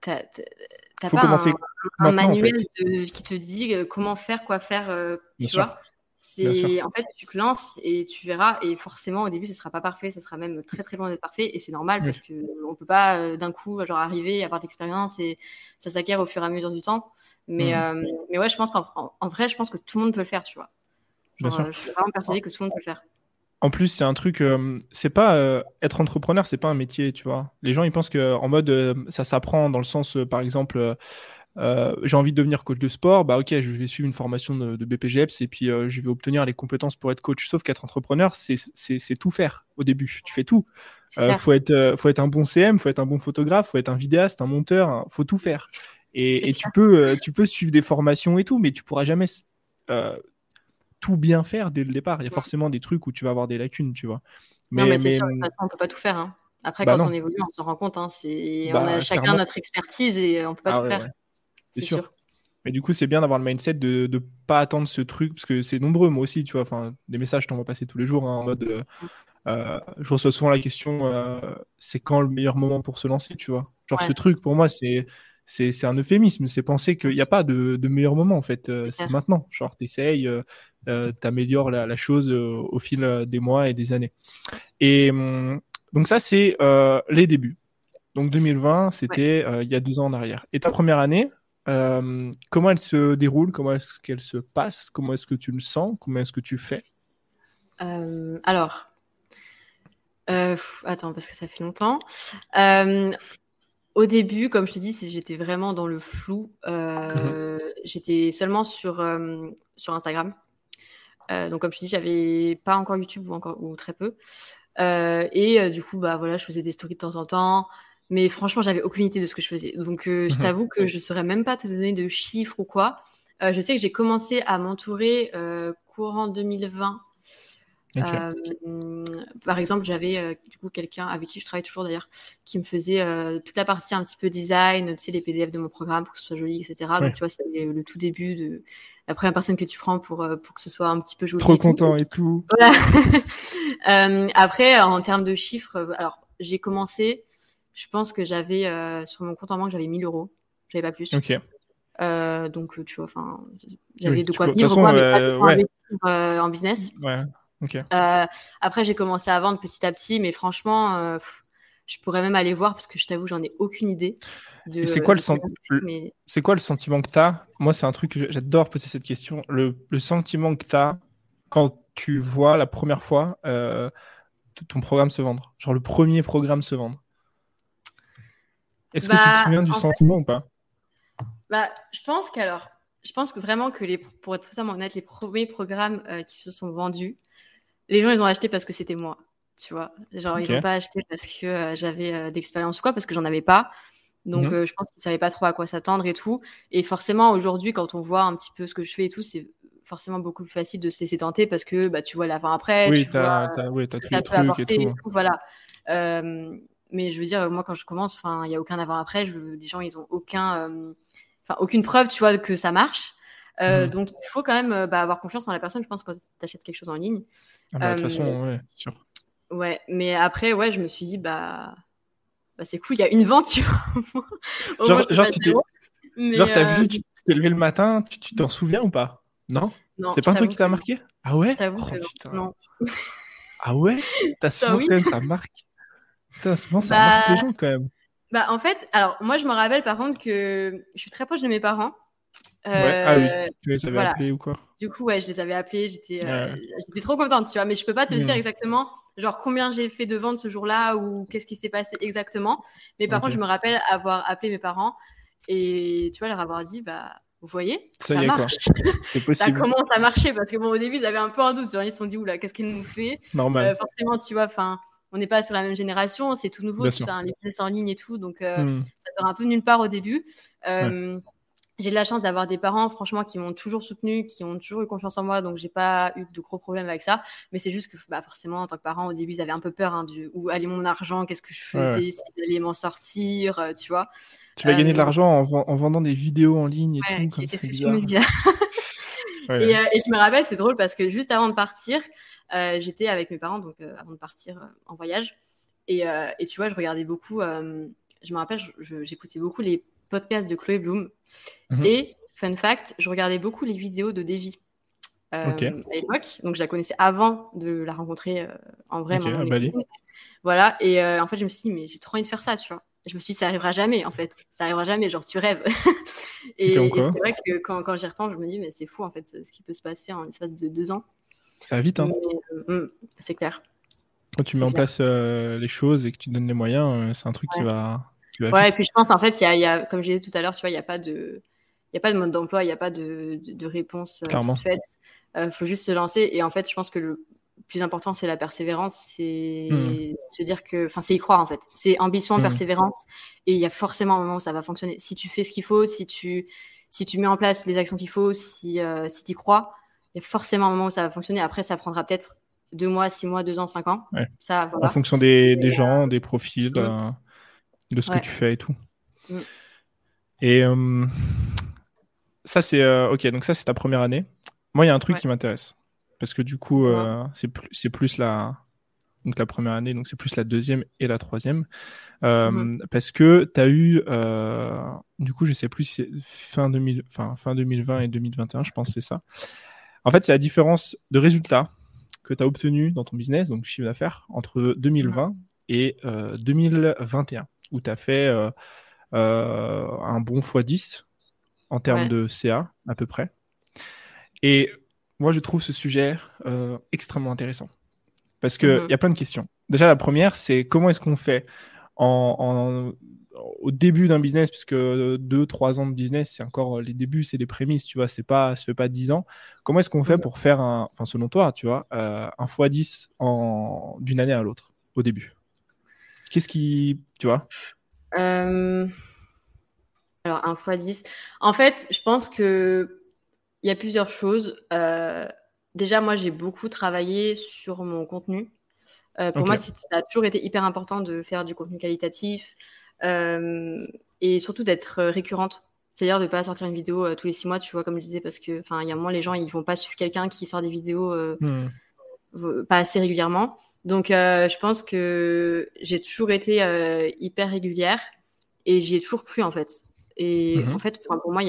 T'as pas un, un maintenant, en manuel fait. de- qui te dit euh, comment faire, quoi faire, euh, tu sûr. vois? C'est en fait tu te lances et tu verras et forcément au début ce sera pas parfait, ça sera même très très loin d'être parfait et c'est normal Oui. parce que on peut pas euh, d'un coup genre arriver avoir de l'expérience et ça s'acquiert au fur et à mesure du temps. Mais euh, mais ouais je pense qu'en en, en vrai je pense que tout le monde peut le faire tu vois. Genre, je suis vraiment persuadée que tout le monde peut le faire. En plus, c'est un truc, euh, c'est pas euh, être entrepreneur, c'est pas un métier, tu vois. Les gens, ils pensent que en mode euh, ça s'apprend dans le sens, par exemple, j'ai envie de devenir coach de sport, bah ok, je vais suivre une formation de, de BPGEPS et puis je vais obtenir les compétences pour être coach. Sauf qu'être entrepreneur, c'est tout faire au début. Tu fais tout. Faut être, faut être un bon CM, faut être un bon photographe, faut être un vidéaste, un monteur, hein, faut tout faire. Et, et tu peux, tu peux suivre des formations et tout, mais tu pourras jamais tout bien faire dès le départ. Il y a forcément des trucs où tu vas avoir des lacunes, tu vois. non mais c'est sûr, de toute façon on peut pas tout faire. hein. Après Bah quand non. on évolue on s'en rend compte. Hein. C'est Bah, on a chacun clairement. notre expertise et on peut pas Ah tout ouais, faire. ouais. C'est C'est sûr. sûr. Mais du coup, c'est bien d'avoir le mindset de ne pas attendre ce truc, parce que c'est nombreux, moi aussi, tu vois. Enfin, des messages, t'en vas passer tous les jours, hein, en mode. euh, euh, je reçois souvent la question euh, c'est quand le meilleur moment pour se lancer, tu vois. Genre, Ouais. ce truc, pour moi, c'est. C'est un euphémisme, c'est penser qu'il n'y a pas de, de meilleur moment en fait, Euh, C'est maintenant. Genre, t'essayes, euh, euh, t'améliores la, la chose euh, au fil des mois et des années. Et hum, donc, ça, c'est les débuts. Donc 2020, c'était il y a deux ans en arrière. Et ta première année, euh, comment elle se déroule? Comment est-ce qu'elle se passe? Comment est-ce que tu le sens? Comment est-ce que tu fais? Euh, alors, euh, attends, parce que ça fait longtemps. Au début, comme je te dis, j'étais vraiment dans le flou. Euh, J'étais seulement sur, euh, sur Instagram. Euh, donc, comme je te dis, j'avais pas encore YouTube ou, encore, ou très peu. Et du coup, bah voilà, je faisais des stories de temps en temps. Mais franchement, j'avais aucune idée de ce que je faisais. Donc, je Mhm. t'avoue que je saurais même pas te donner de chiffres ou quoi. Je sais que j'ai commencé à m'entourer courant 2020 Euh, par exemple, j'avais euh, du coup quelqu'un avec qui je travaille toujours d'ailleurs, qui me faisait euh, toute la partie un petit peu design, tu sais, les PDF de mon programme pour que ce soit joli, etc. Ouais. Donc, tu vois, c'est le tout début de la première personne que tu prends pour, pour que ce soit un petit peu joli. Trop et tout. content et tout. Voilà. Après, en termes de chiffres, alors j'ai commencé, je pense que j'avais sur mon compte en banque, j'avais 1000 euros, j'avais pas plus. Ok. Donc, tu vois, enfin, j'avais Oui, de quoi peux- vivre, toute quoi, façon, mais pas de quoi ouais. investir en business. Ouais. Euh, après, j'ai commencé à vendre petit à petit, mais franchement, euh, pff, je pourrais même aller voir parce que je t'avoue, j'en ai aucune idée. C'est quoi mais- quoi le sentiment que tu as Moi, c'est un truc que j'adore poser cette question. Le, le sentiment que tu as quand tu vois la première fois euh, ton programme se vendre. Genre le premier programme se vendre. Est-ce que tu te Bah, souviens du fait- sentiment ou pas? Bah, je pense qu'alors, je pense que vraiment que les, pour être totalement honnête, les premiers programmes euh, qui se sont vendus, les gens ils ont acheté parce que c'était moi, tu vois. Genre ils n'ont pas acheté parce que euh, j'avais euh, d'expérience ou quoi, parce que j'en avais pas. Donc Mhm. euh, je pense qu'ils savaient pas trop à quoi s'attendre et tout. Et forcément aujourd'hui, quand on voit un petit peu ce que je fais et tout, c'est forcément beaucoup plus facile de se laisser tenter parce que bah tu vois l'avant après, Oui, tu tu vois as, les peut trucs et tout. tout, voilà. Mais je veux dire, moi, quand je commence, enfin, il y a aucun avant-après. Je... Les gens, ils ont aucun, enfin, aucune preuve, tu vois, que ça marche. Euh, Mhm. Donc, il faut quand même euh, bah, avoir confiance en la personne. Je pense quand tu achètes quelque chose en ligne. Ah bah, de toute Euh, façon, ouais, sûr. Ouais, mais après, ouais, je me suis dit, bah, bah c'est cool, il y a une vente, tu vois. Au Genre- moins, genre, tu t'es- Genre, t'as vu, tu t'es levé le matin, tu tu t'en souviens ou pas? Non? Non, C'est pas un truc qui t'a marqué? Ah ouais? Je t'avoue Oh, non. Ah ouais? T'as souvent oui. quand même, ça marque. Putain, souvent ça Bah, marque les gens quand même. Bah, en fait, alors moi, je me rappelle par contre que je suis très proche de mes parents. Ouais. Ah oui, tu les avais voilà. appelés ou quoi? Du coup, ouais, je les avais appelés, j'étais euh, j'étais trop contente, tu vois, mais je peux pas te dire exactement genre combien j'ai fait de ventes ce jour-là ou qu'est-ce qui s'est passé exactement. Mais par contre, je me rappelle avoir appelé mes parents et tu vois leur avoir dit bah vous voyez, Ça ça, marche. C'est ça possible. commence à marcher parce que bon au début ils avaient un peu un doute, genre, ils se sont dit oula qu'est-ce qu'elle nous fait Normal. Euh, Forcément tu vois, enfin on n'est pas sur la même génération, c'est tout nouveau, ça, un business en ligne et tout, donc euh, Hmm. ça sort un peu de nulle part au début. Euh, J'ai de la chance d'avoir des parents, franchement, qui m'ont toujours soutenu, qui ont toujours eu confiance en moi, donc j'ai pas eu de gros problèmes avec ça. Mais c'est juste que, bah, forcément, en tant que parent, au début, ils avaient un peu peur hein, du où allait mon argent, qu'est-ce que je faisais, Ouais, si j'allais m'en sortir, euh, tu vois. Tu vas gagner de Euh, l'argent en, ven- en vendant des vidéos en ligne et Ouais, tout, qu'est-ce que tu bizarre. me dis Ouais. et, euh, et je me rappelle, c'est drôle parce que juste avant de partir, euh, j'étais avec mes parents, donc avant de partir en voyage. Et, et tu vois, je regardais beaucoup, je me rappelle, je- je- j'écoutais beaucoup les podcasts de Chloé Bloom. Mhm. Et, fun fact, je regardais beaucoup les vidéos de Davy. euh, Ok. à l'époque, donc je la connaissais avant de la rencontrer euh, en vrai. Bali. copines. Voilà, et euh, en fait, je me suis dit, mais j'ai trop envie de faire ça, tu vois. Je me suis dit, ça arrivera jamais, en fait. Ça arrivera jamais, genre, tu rêves. et et c'est vrai que quand, quand j'y repense, je me dis, mais c'est fou, en fait, ce qui peut se passer en l'espace de deux ans. Ça va vite, hein. Mm, c'est clair. Quand tu mets en place les choses et que tu donnes les moyens, c'est un truc qui va, va Ouais, et puis je pense, en fait, il y a, il y a- comme j'ai dit tout à l'heure, tu vois, il n'y a pas de. Il y a pas de mode d'emploi, il n'y a pas de, de, de réponse euh, Clairement. faite. Il faut juste se lancer. Et en fait, je pense que le plus important, c'est la persévérance. C'est Hmm. se dire que. Enfin, c'est y croire, en fait. C'est ambition, Hmm. persévérance. Et il y a forcément un moment où ça va fonctionner. Si tu fais ce qu'il faut, si tu, si tu mets en place les actions qu'il faut, si, euh, si tu y crois, il y a forcément un moment où ça va fonctionner. Après, ça prendra peut-être deux mois, six mois, deux ans, cinq ans. Ouais. Ça, En fonction des, des gens, des profils, euh, de ce Ouais. que tu fais et tout. Mm. Et euh, ça, c'est. euh, ok, donc ça, c'est ta première année. Moi, il y a un truc Ouais. qui m'intéresse. Parce que du coup, euh, c'est plus, c'est plus la. Donc la première année, donc c'est plus la deuxième et la troisième. Mhm. Parce que tu as eu, du coup, je sais plus si c'est fin, 2000, enfin, fin 2020 et 2021, je pense que c'est ça. En fait, c'est la différence de résultats que tu as obtenu dans ton business, donc chiffre d'affaires, entre 2020 et euh, 2021, où tu as fait euh, euh, un bon x10 en termes Ouais. de CA, à peu près. Et moi, je trouve ce sujet euh, extrêmement intéressant. Parce qu'il Mhm. y a plein de questions. Déjà, la première, c'est comment est-ce qu'on fait en, en- au début d'un business, puisque deux, trois ans de business, c'est encore les débuts, c'est les prémices, tu vois, c'est pas, ça fait pas 10 ans. Comment est-ce qu'on fait Mhm. pour faire un, enfin, selon toi, tu vois, euh, un x10 en, d'une année à l'autre, au début? Qu'est-ce qui, tu vois? Euh, Alors, un x 10. En fait, je pense que il y a plusieurs choses. Euh, Déjà, moi, j'ai beaucoup travaillé sur mon contenu. Euh, pour moi, ça a toujours été hyper important de faire du contenu qualitatif et surtout d'être récurrente. C'est-à-dire de ne pas sortir une vidéo euh, tous les six mois, tu vois, comme je disais, parce que, enfin, il y a un moment, les gens, ils vont pas suivre quelqu'un qui sort des vidéos euh, Hmm. pas assez régulièrement. Donc, euh, je pense que j'ai toujours été euh, hyper régulière et j'y ai toujours cru, en fait. Et Mhm. en fait, enfin, pour moi,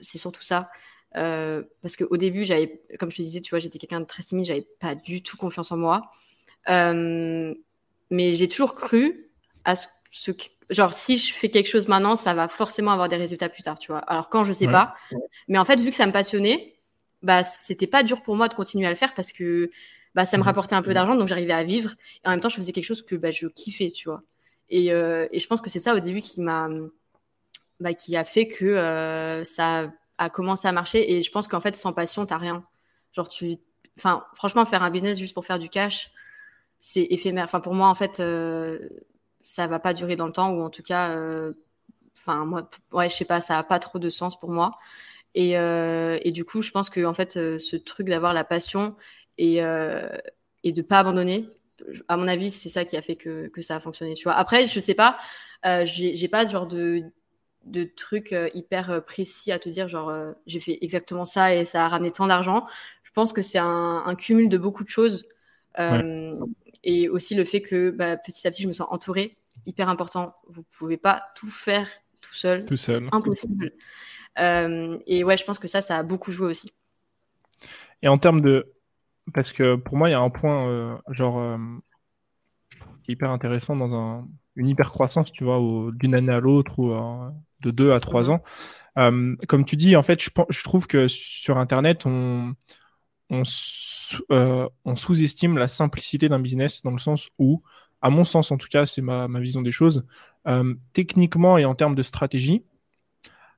c'est surtout ça. Euh, parce qu'au début, j'avais, comme je te disais, tu vois, j'étais quelqu'un de très timide, j'avais pas du tout confiance en moi. Euh, mais j'ai toujours cru à ce, ce que- genre, si je fais quelque chose maintenant, ça va forcément avoir des résultats plus tard, tu vois. Alors, quand je sais Ouais. pas. Mais en fait, vu que ça me passionnait, bah, c'était pas dur pour moi de continuer à le faire parce que bah, ça me Mhm. rapportait un peu d'argent, donc j'arrivais à vivre. Et en même temps, je faisais quelque chose que bah, je kiffais, tu vois. Et, euh, et je pense que c'est ça au début qui m'a, bah, qui a fait que euh, ça a commencé à marcher. Et je pense qu'en fait, sans passion, t'as rien. Genre, tu, enfin, franchement, faire un business juste pour faire du cash, c'est éphémère. Enfin, pour moi, en fait, euh, ça va pas durer dans le temps, ou en tout cas, euh, enfin, moi, ouais, je sais pas, ça a pas trop de sens pour moi. Et, et du coup, je pense que en fait, ce truc d'avoir la passion et, euh, et de pas abandonner, à mon avis, c'est ça qui a fait que, que ça a fonctionné. Tu vois. Après, je sais pas, euh, j'ai pas genre de de trucs euh, hyper euh, précis à te dire genre euh, j'ai fait exactement ça et ça a ramené tant d'argent. Je pense que c'est un, un cumul de beaucoup de choses et aussi le fait que bah, petit à petit je me sens entourée, hyper important. Vous pouvez pas tout faire tout seul, Tout seul. impossible. Euh, et ouais, je pense que ça, ça a beaucoup joué aussi. Et en termes de. Parce que pour moi, il y a un point, euh, genre, euh, qui est hyper intéressant dans un- une hyper croissance, tu vois, d'une année à l'autre ou de deux à trois mhm. ans. Euh, comme tu dis, en fait, je, je, trouve que sur Internet, on, on, euh, on sous-estime la simplicité d'un business dans le sens où, à mon sens en tout cas, c'est ma, ma, vision des choses, euh, techniquement et en termes de stratégie,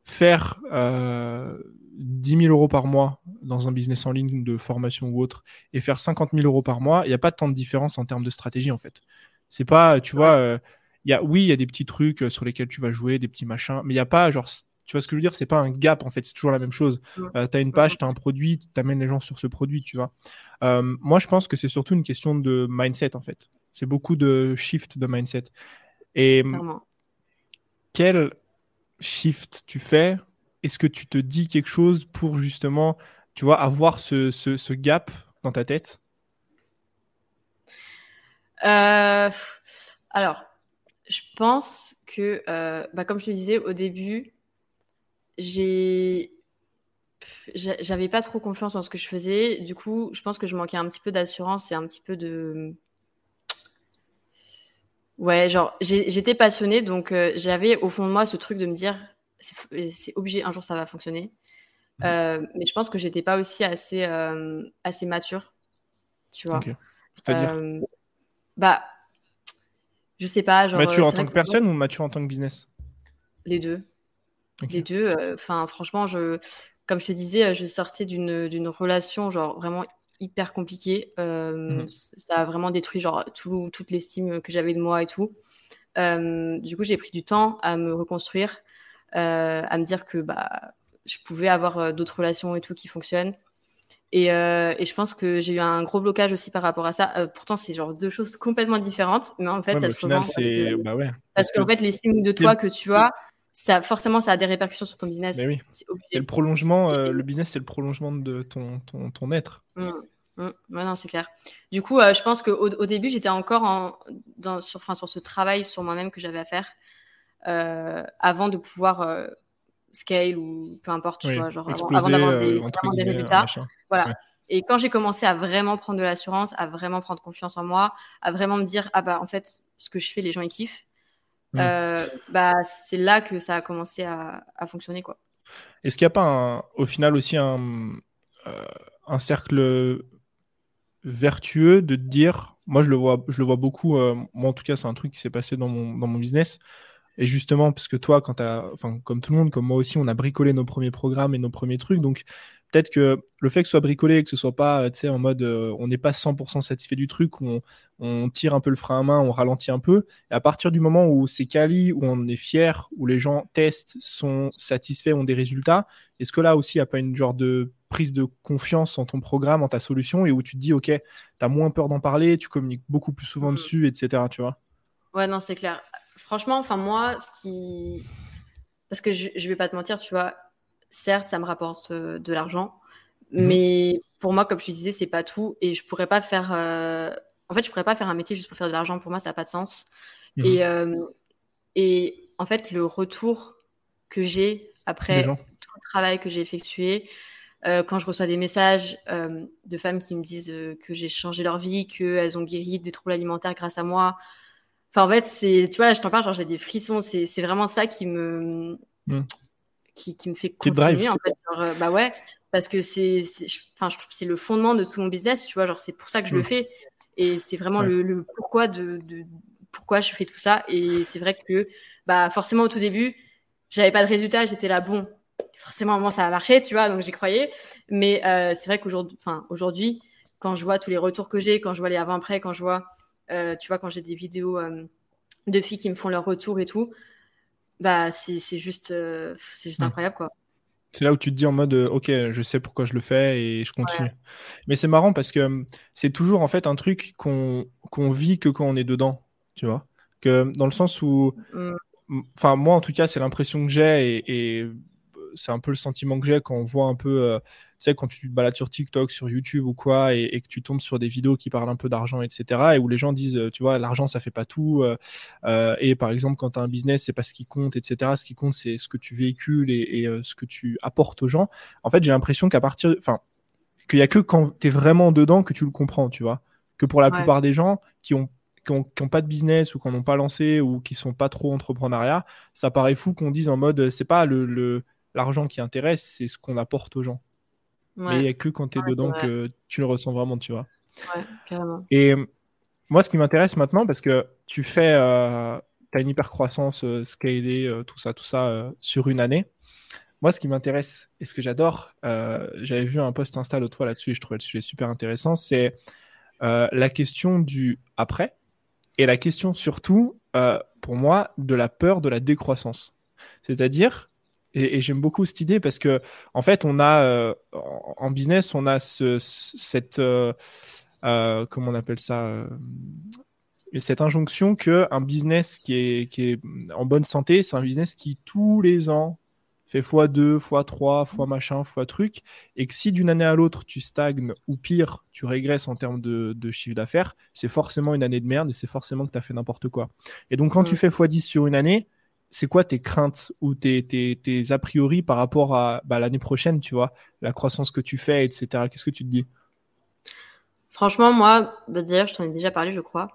faire euh, 10 000 euros par mois dans un business en ligne de formation ou autre et faire 50 000 euros par mois, il n'y a pas tant de différence en termes de stratégie en fait. C'est pas, tu vois, euh, y a, oui, il y a des petits trucs sur lesquels tu vas jouer, des petits machins, mais il n'y a pas genre tu vois ce que je veux dire C'est pas un gap en fait, c'est toujours la même chose. Euh, tu as une page, tu as un produit, tu amènes les gens sur ce produit, tu vois. Euh, moi, je pense que c'est surtout une question de mindset en fait. C'est beaucoup de shift de mindset. Et quel shift tu fais Est-ce que tu te dis quelque chose pour justement, tu vois, avoir ce, gap dans ta tête? Euh, Alors, je pense que, bah, comme je te disais au début, j'ai j'avais pas trop confiance en ce que je faisais. Du coup, je pense que je manquais un petit peu d'assurance et un petit peu de. Ouais, genre, j'étais passionnée, donc euh, j'avais au fond de moi ce truc de me dire, c'est obligé, un jour ça va fonctionner. Mmh. Euh, mais je pense que j'étais pas aussi assez, euh, assez mature, tu vois. C'est-à-dire Bah, je sais pas. Genre, mature en tant que personne ou mature en tant que business? Les deux. Les deux. Euh, enfin, franchement, je, comme je te disais, euh, je sortais d'une relation genre vraiment hyper compliquée. Euh, mmh ça a vraiment détruit genre tout, toute l'estime que j'avais de moi et tout. du coup, j'ai pris du temps à me reconstruire, à me dire que bah, je pouvais avoir d'autres relations et tout qui fonctionnent. Et, et je pense que j'ai eu un gros blocage aussi par rapport à ça. pourtant, c'est genre deux choses complètement différentes, mais en fait, ça se final, Parce, que, bah ouais, parce, qu'en fait, l'estime de toi que tu as, ça, forcément, ça a des répercussions sur ton business. Mais oui. C'est le prolongement, euh, le business, c'est le prolongement de ton, ton, ton être. Mmh, mmh. non, c'est clair. Du coup, euh, je pense qu'au au début, j'étais encore en, dans, sur, enfin, sur ce travail sur moi-même que j'avais à faire euh, avant de pouvoir scale ou peu importe, tu vois, genre avant, d'avoir des, des, résultats. Voilà. Et quand j'ai commencé à vraiment prendre de l'assurance, à vraiment prendre confiance en moi, à vraiment me dire, ah bah en fait, ce que je fais, les gens ils kiffent Mm. Euh, bah, c'est là que ça a commencé à, fonctionner. quoi. Est-ce qu'il n'y a pas au final aussi un, euh, un cercle vertueux de te dire, moi je le vois, je le vois beaucoup, euh, moi en tout cas c'est un truc qui s'est passé dans mon, dans mon business, et justement, parce que toi, quand as, comme tout le monde, comme moi aussi, on a bricolé nos premiers programmes et nos premiers trucs. Donc, peut-être que le fait que ce soit bricolé, que ce soit pas, tu sais, en mode, euh, on n'est pas 100% satisfait du truc, on, on, tire un peu le frein à main, on ralentit un peu. Et à partir du moment où c'est quali, où on est fier, où les gens testent, sont satisfaits, ont des résultats, est-ce que là aussi, il n'y a pas une genre de prise de confiance en ton programme, en ta solution, et où tu te dis, OK, tu as moins peur d'en parler, tu communiques beaucoup plus souvent mm. dessus, etc. Tu vois? Ouais, non, c'est clair. Franchement, enfin, moi, ce qui. Parce que je, je vais pas te mentir, tu vois, certes, ça me rapporte euh, de l'argent, mhm. mais pour moi, comme je te disais, c'est pas tout. Et je pourrais pas faire. Euh, en fait, je pourrais pas faire un métier juste pour faire de l'argent. Pour moi, ça n'a pas de sens. Mhm. Et, euh, et en fait, le retour que j'ai après tout le travail que j'ai effectué, quand je reçois des messages de femmes qui me disent que j'ai changé leur vie, qu'elles ont guéri des troubles alimentaires grâce à moi. Enfin, en fait, c'est, tu vois, je t'en parle, genre, j'ai des frissons. C'est, vraiment ça qui me, mhm qui, me fait continuer en fait euh, bah ouais parce que c'est enfin je trouve c'est le fondement de tout mon business tu vois genre c'est pour ça que je le mm. fais. Et c'est vraiment le, pourquoi de, pourquoi je fais tout ça. Et c'est vrai que bah forcément au tout début j'avais pas de résultat j'étais là bon forcément moi ça a marché tu vois donc j'y croyais. Mais euh, c'est vrai qu'aujourd'hui enfin aujourd'hui quand je vois tous les retours que j'ai quand je vois les avant après quand je vois euh, tu vois quand j'ai des vidéos de filles qui me font leur retour et tout bah c'est juste, euh, c'est juste incroyable quoi. C'est là où tu te dis en mode, euh, ok, je sais pourquoi je le fais et je continue. Mais c'est marrant parce que hum, c'est toujours en fait un truc qu'on vit que quand on est dedans, tu vois. Que dans le sens où, mmh. enfin moi en tout cas, c'est l'impression que j'ai et c'est un peu le sentiment que j'ai quand on voit un peu, euh, sais, quand tu te balades sur TikTok, sur YouTube ou quoi, et, que tu tombes sur des vidéos qui parlent un peu d'argent, etc., et où les gens disent, euh, tu vois, l'argent, ça fait pas tout. Euh, et par exemple, quand tu as un business, c'est pas ce qui compte, etc. Ce qui compte, c'est ce que tu véhicules et, ce que tu apportes aux gens. En fait, j'ai l'impression qu'à partir, enfin, qu'il y a que quand tu es vraiment dedans que tu le comprends, tu vois. Que pour la plupart des gens qui ont qui n'ont pas de business ou qui n'ont pas lancé ou qui sont pas trop entrepreneuriat, ça paraît fou qu'on dise en mode c'est pas le l'argent qui intéresse, c'est ce qu'on apporte aux gens. Mais il n'y a que quand tu es dedans que tu le ressens vraiment, tu vois. Ouais, carrément. Et moi, ce qui m'intéresse maintenant, parce que tu fais, euh, as une hyper croissance euh, scalée, euh, tout ça, tout ça, euh, sur une année. Moi, ce qui m'intéresse et ce que j'adore, j'avais vu un post Insta l'autre fois là-dessus et je trouvais le sujet super intéressant, c'est la question du après et la question surtout, pour moi, de la peur de la décroissance. C'est-à-dire, et, j'aime beaucoup cette idée parce que, en fait, on a, en business, on a ce, cette, euh, comment on appelle ça euh, cette injonction que un business qui est, qui est en bonne santé, c'est un business qui tous les ans fait x2, x3, x machin, x truc, et que si d'une année à l'autre tu stagnes ou pire, tu régresses en termes de, de chiffre d'affaires, c'est forcément une année de merde et c'est forcément que tu as fait n'importe quoi. Et donc quand tu fais x10 sur une année, c'est quoi tes craintes ou tes, tes, tes, a priori par rapport à bah, l'année prochaine, tu vois, la croissance que tu fais, etc. Qu'est-ce que tu te dis? Franchement, moi, bah, d'ailleurs, je t'en ai déjà parlé, je crois.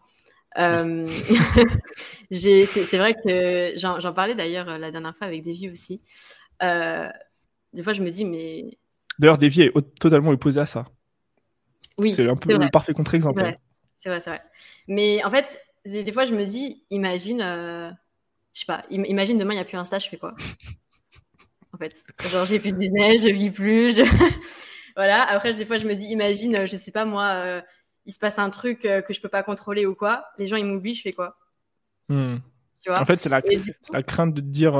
Euh, c'est vrai que j'en parlais d'ailleurs euh, la dernière fois avec Davy aussi. Euh, des fois, je me dis, mais. D'ailleurs, Davy est totalement opposé à ça. Oui. C'est un peu le parfait contre-exemple. C'est vrai, c'est vrai. Mais en fait, des, fois, je me dis, imagine, je sais pas, imagine demain, il n'y a plus un stage, je fais quoi? En fait, genre, j'ai plus de business, je vis plus. Je... Voilà. Après, des fois, je me dis, imagine, euh, je sais pas moi, euh, il se passe un truc euh, que je peux pas contrôler ou quoi. Les gens, ils m'oublient, je fais quoi? Hmm. tu vois? En fait, c'est la, la, crainte de dire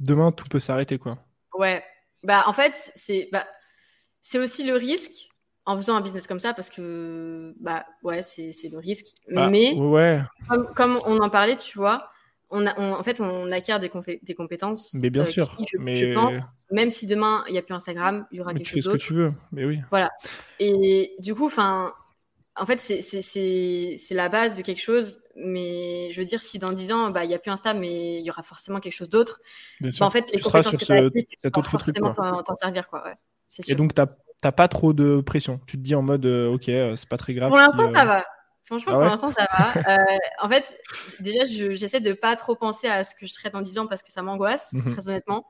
demain, tout peut s'arrêter, quoi. Ouais. Bah, en fait, c'est bah, c'est aussi le risque en faisant un business comme ça parce que bah ouais c'est le risque bah, mais ouais. comme, on en parlait tu vois on, a, en fait, on acquiert des, des compétences. Mais bien sûr. mais... pense, même si demain il n'y a plus Instagram, il y aura quelque chose. Tu fais ce que tu veux, mais oui. Voilà. Et du coup, enfin, en fait, c'est la base de quelque chose. Mais je veux dire, si dans 10 ans, bah, il n'y a plus Insta, mais il y aura forcément quelque chose d'autre. Bah, en fait, les compétences que tu as tu vas forcément t'en servir. Quoi, ouais, Et donc, tu n'as pas trop de pression. Tu te dis en mode, euh, ok, euh, c'est pas très grave. Pour l'instant, ça euh, va. Franchement, ah pour l'instant, ça va. Euh, en fait, déjà, j'essaie de pas trop penser à ce que je serai dans 10 ans parce que ça m'angoisse, mhm. très honnêtement.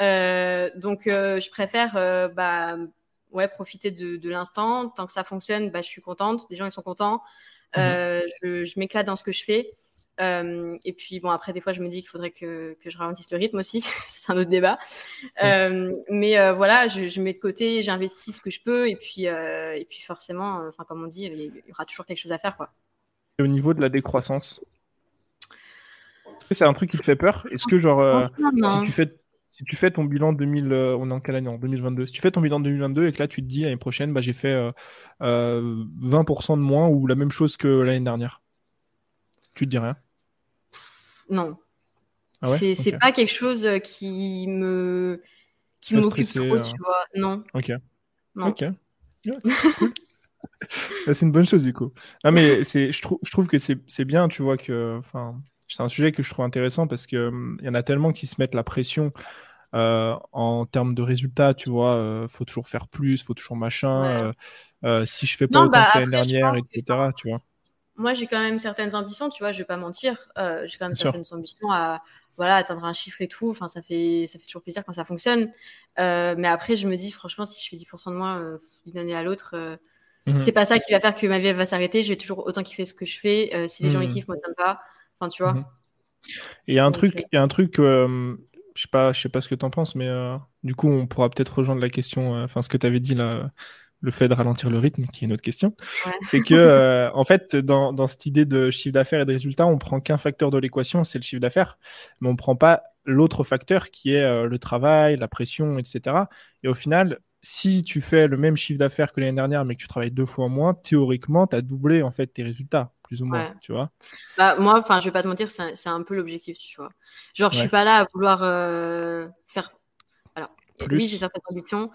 Euh, donc, euh, je préfère bah, ouais, profiter de, l'instant. Tant que ça fonctionne, bah, je suis contente. Les gens, ils sont contents. Mhm. je, je m'éclate dans ce que je fais. Euh, et puis bon, après, des fois, je me dis qu'il faudrait que, que, je ralentisse le rythme aussi. c'est un autre débat. Euh, mais euh, voilà, je, je, mets de côté, j'investis ce que je peux. Et puis, et puis forcément, enfin, comme on dit, il y aura toujours quelque chose à faire. Quoi. Et au niveau de la décroissance, est-ce que c'est un truc qui te fait peur? Est-ce que, genre, si tu fais. Si tu fais ton bilan 2000, on est en quelle année? En 2022. Si tu fais ton bilan 2022 et que là tu te dis l'année prochaine, bah, j'ai fait 20% de moins ou la même chose que l'année dernière, tu te dis rien? Non. Ah c'est pas quelque chose euh, qui me qui m'occupe trop, euh. tu vois. Non. Ok. Ok. c'est une bonne chose du coup. Non mais c'est, je trouve, je trouve que c'est bien, tu vois que, enfin, c'est un sujet que je trouve intéressant parce que hum, il y en a tellement qui se mettent la pression euh, en termes de résultats, tu vois, faut toujours faire plus, faut toujours machin. si je fais pas autant bah, que l'année dernière, etc. Tu vois moi, j'ai quand même certaines ambitions, tu vois, je vais pas mentir. Euh, j'ai quand même certaines ambitions à voilà, atteindre un chiffre et tout. Enfin, ça fait, ça fait toujours plaisir quand ça fonctionne. Euh, mais après, je me dis, franchement, si je fais 10% de moins euh, d'une année à l'autre, mhm. c'est pas ça qui va faire que ma vie elle va s'arrêter. Je vais toujours autant kiffer ce que je fais. si les gens ils mhm. kiffent, moi ça me va. Enfin, tu vois. Mhm. Et il y a un truc, il y a un truc, je sais pas, je sais pas ce que tu en penses, mais du coup, on pourra peut-être rejoindre la question, enfin, ce que tu avais dit là le fait de ralentir le rythme, qui est une autre question, c'est que euh, en fait, dans, dans, cette idée de chiffre d'affaires et de résultats, on prend qu'un facteur de l'équation, c'est le chiffre d'affaires, mais on prend pas l'autre facteur qui est euh, le travail, la pression, etc. Et au final, si tu fais le même chiffre d'affaires que l'année dernière, mais que tu travailles deux fois moins, théoriquement, tu as doublé en fait tes résultats, plus ou moins, tu vois. Bah, moi, enfin, je vais pas te mentir, c'est un peu l'objectif, tu vois. Genre, je suis pas là à vouloir euh, faire. Oui, j'ai certaines ambitions,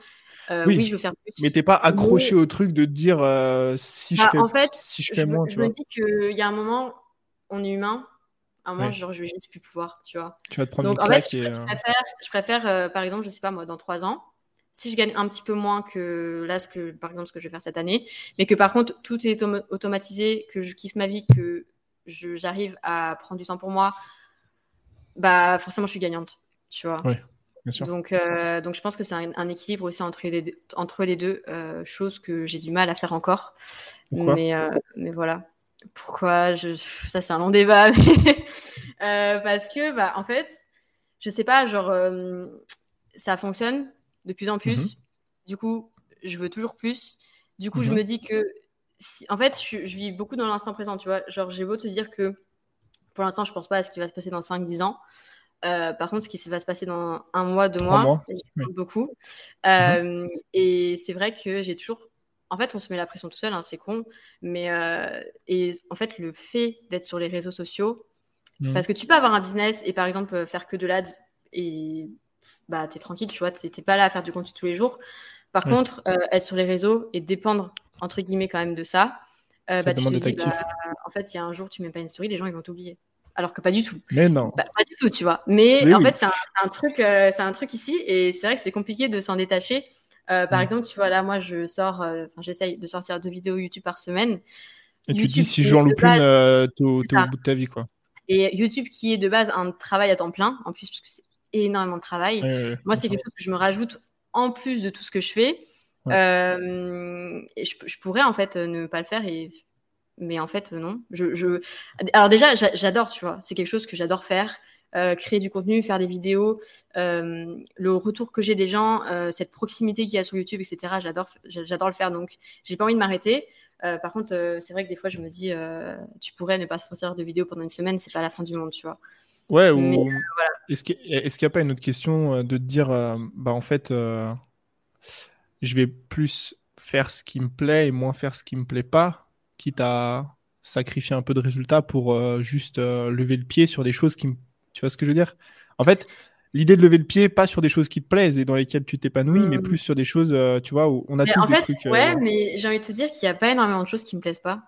euh, oui. je veux faire plus. Mais t'es pas accroché au truc de dire euh, si, je bah, fais, en fait, si je fais moins. Je me dis qu'il y a un moment, on est humain. À un moment, genre, je vais juste plus pouvoir, tu vois? Tu vas te prendre Donc, une en fait, je, euh, préfère, je préfère par exemple, je sais pas moi, dans trois ans, si je gagne un petit peu moins que là, ce que, par exemple, ce que je vais faire cette année, mais que par contre, tout est automatisé, que je kiffe ma vie, que j'arrive à prendre du temps pour moi, bah forcément je suis gagnante, tu vois? Donc, euh, donc je pense que c'est un, équilibre aussi entre les deux, entre les deux euh, choses que j'ai du mal à faire encore. mais, euh, mais voilà. Pourquoi? Je... Ça, c'est un long débat. parce que, bah, en fait, je sais pas, genre, ça fonctionne de plus en plus. Mhm. Du coup, je veux toujours plus. Du coup, je mhm. me dis que, en fait, je, vis beaucoup dans l'instant présent, tu vois. Genre, j'ai beau te dire que pour l'instant, je pense pas à ce qui va se passer dans 5-10 ans. Euh, par contre, ce qui va se passer dans un mois, deux mois, mois. beaucoup. Euh, mhm. Et c'est vrai que j'ai toujours. En fait, on se met la pression tout seul, hein, c'est con. Mais euh, et en fait, le fait d'être sur les réseaux sociaux, parce que tu peux avoir un business et par exemple faire que de l'ads et bah t'es tranquille, tu vois, t'es pas là à faire du contenu tous les jours. Par contre, être sur les réseaux et dépendre entre guillemets quand même de ça, euh, bah, tu te dis, bah, en fait, il y a un jour, tu mets pas une story, les gens ils vont t'oublier. Alors que pas du tout. Mais non. Bah, pas du tout, tu vois. Mais en fait, c'est un, truc, euh, c'est un truc ici, et c'est vrai que c'est compliqué de s'en détacher. Euh, par mm. exemple, tu vois, là, moi, je sors, j'essaye de sortir deux vidéos YouTube par semaine. Et tu te dis, si je en loupe une, t'es au, bout de ta vie, quoi. Et YouTube, qui est de base un travail à temps plein, en plus, parce que c'est énormément de travail. moi, c'est quelque chose que je me rajoute en plus de tout ce que je fais. Euh, et je, pourrais en fait ne pas le faire et mais en fait non. Je, je... Alors déjà j'adore tu vois, c'est quelque chose que j'adore faire. Euh, créer du contenu, faire des vidéos, euh, le retour que j'ai des gens, cette proximité qu'il y a sur YouTube, etc. J'adore, j'adore le faire, donc j'ai pas envie de m'arrêter. par contre, c'est vrai que des fois, je me dis, tu pourrais ne pas sortir de vidéo pendant une semaine, c'est pas la fin du monde, tu vois. Ouais, ou est-ce qu'il n'y a, pas une autre question de dire, bah en fait, je vais plus faire ce qui me plaît et moins faire ce qui me plaît pas, quitte à sacrifier un peu de résultats pour euh, juste euh, lever le pied sur des choses qui me... Tu vois ce que je veux dire? En fait, l'idée de lever le pied, pas sur des choses qui te plaisent et dans lesquelles tu t'épanouis, mais hmm. plus sur des choses, euh, tu vois, où on a tous en des fait, trucs. Ouais, mais j'ai envie de te dire qu'il n'y a pas énormément de choses qui me plaisent pas.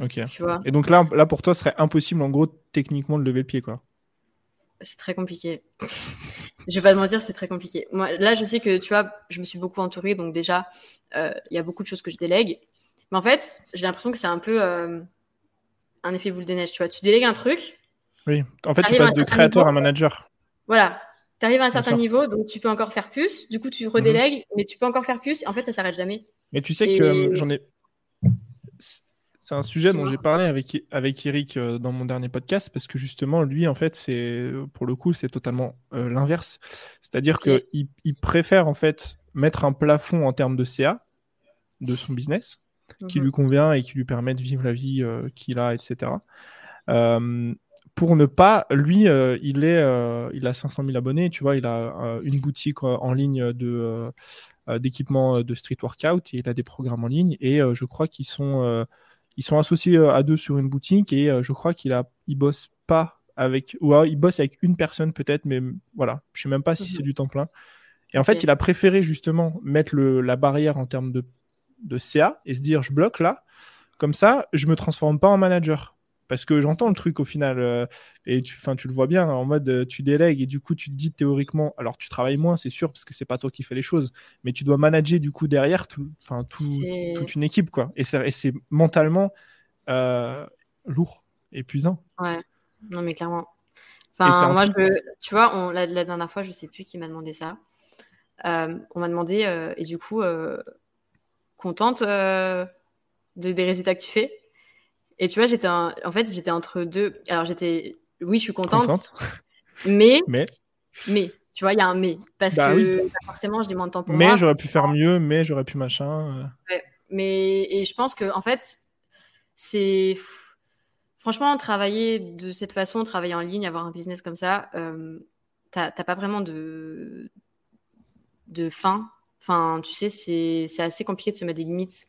Ok. Tu vois et donc là, là, pour toi, ce serait impossible, en gros, techniquement, de lever le pied, quoi. C'est très compliqué. je vais pas te mentir, c'est très compliqué. Moi, là, je sais que, tu vois, je me suis beaucoup entourée, donc déjà, euh, il y a beaucoup de choses que je délègue. Mais en fait, j'ai l'impression que c'est un peu euh, un effet boule de neige, tu vois. Tu délègues un truc. Oui, en fait, tu passes de créateur à manager. Voilà. Tu arrives à un certain niveau, donc tu peux encore faire plus. Du coup, tu redélègues, mhm. mais tu peux encore faire plus. Et en fait, ça s'arrête jamais. Mais tu sais que euh, j'en ai c'est un sujet dont j'ai parlé avec, avec Eric euh, dans mon dernier podcast parce que justement, lui, en fait, c'est pour le coup, c'est totalement euh, l'inverse. C'est-à-dire qu'il il préfère en fait mettre un plafond en termes de CA de son business qui mhm. lui convient et qui lui permet de vivre la vie euh, qu'il a, etc. pour ne pas, lui, il est, il a 500 000 abonnés, tu vois, il a une boutique en ligne de d'équipement de street workout et il a des programmes en ligne et je crois qu'ils sont ils sont associés euh, à deux sur une boutique et euh, je crois qu'il a, il bosse pas avec, ou il bosse avec une personne peut-être, mais voilà, je sais même pas si c'est mhm. du temps plein. Et en fait, il a préféré justement mettre le, la barrière en termes de, de CA et se dire je bloque là, comme ça, je me transforme pas en manager. Parce que j'entends le truc au final, euh, et tu, tu le vois bien, en mode euh, tu délègues et du coup tu te dis théoriquement, alors tu travailles moins, c'est sûr, parce que c'est pas toi qui fais les choses, mais tu dois manager du coup derrière tout, tout, toute une équipe, quoi. Et c'est mentalement euh, lourd, épuisant. Ouais, non mais clairement. Enfin, moi, je, tu vois, on, la, dernière fois, je sais plus qui m'a demandé ça. on m'a demandé, et du coup, contente de, des résultats que tu fais et tu vois, j'étais en fait, j'étais entre deux. Alors, j'étais, oui, je suis contente, Mais, mais, mais, tu vois, il y a un mais. Parce bah que bah, forcément, je demande de temps pour mais moi. Mais j'aurais pu faire mieux, mais j'aurais pu machin. Euh. Mais, et je pense que, en fait, c'est. Franchement, travailler de cette façon, travailler en ligne, avoir un business comme ça, euh, t'as pas vraiment de, de fin. Enfin, tu sais, c'est assez compliqué de se mettre des limites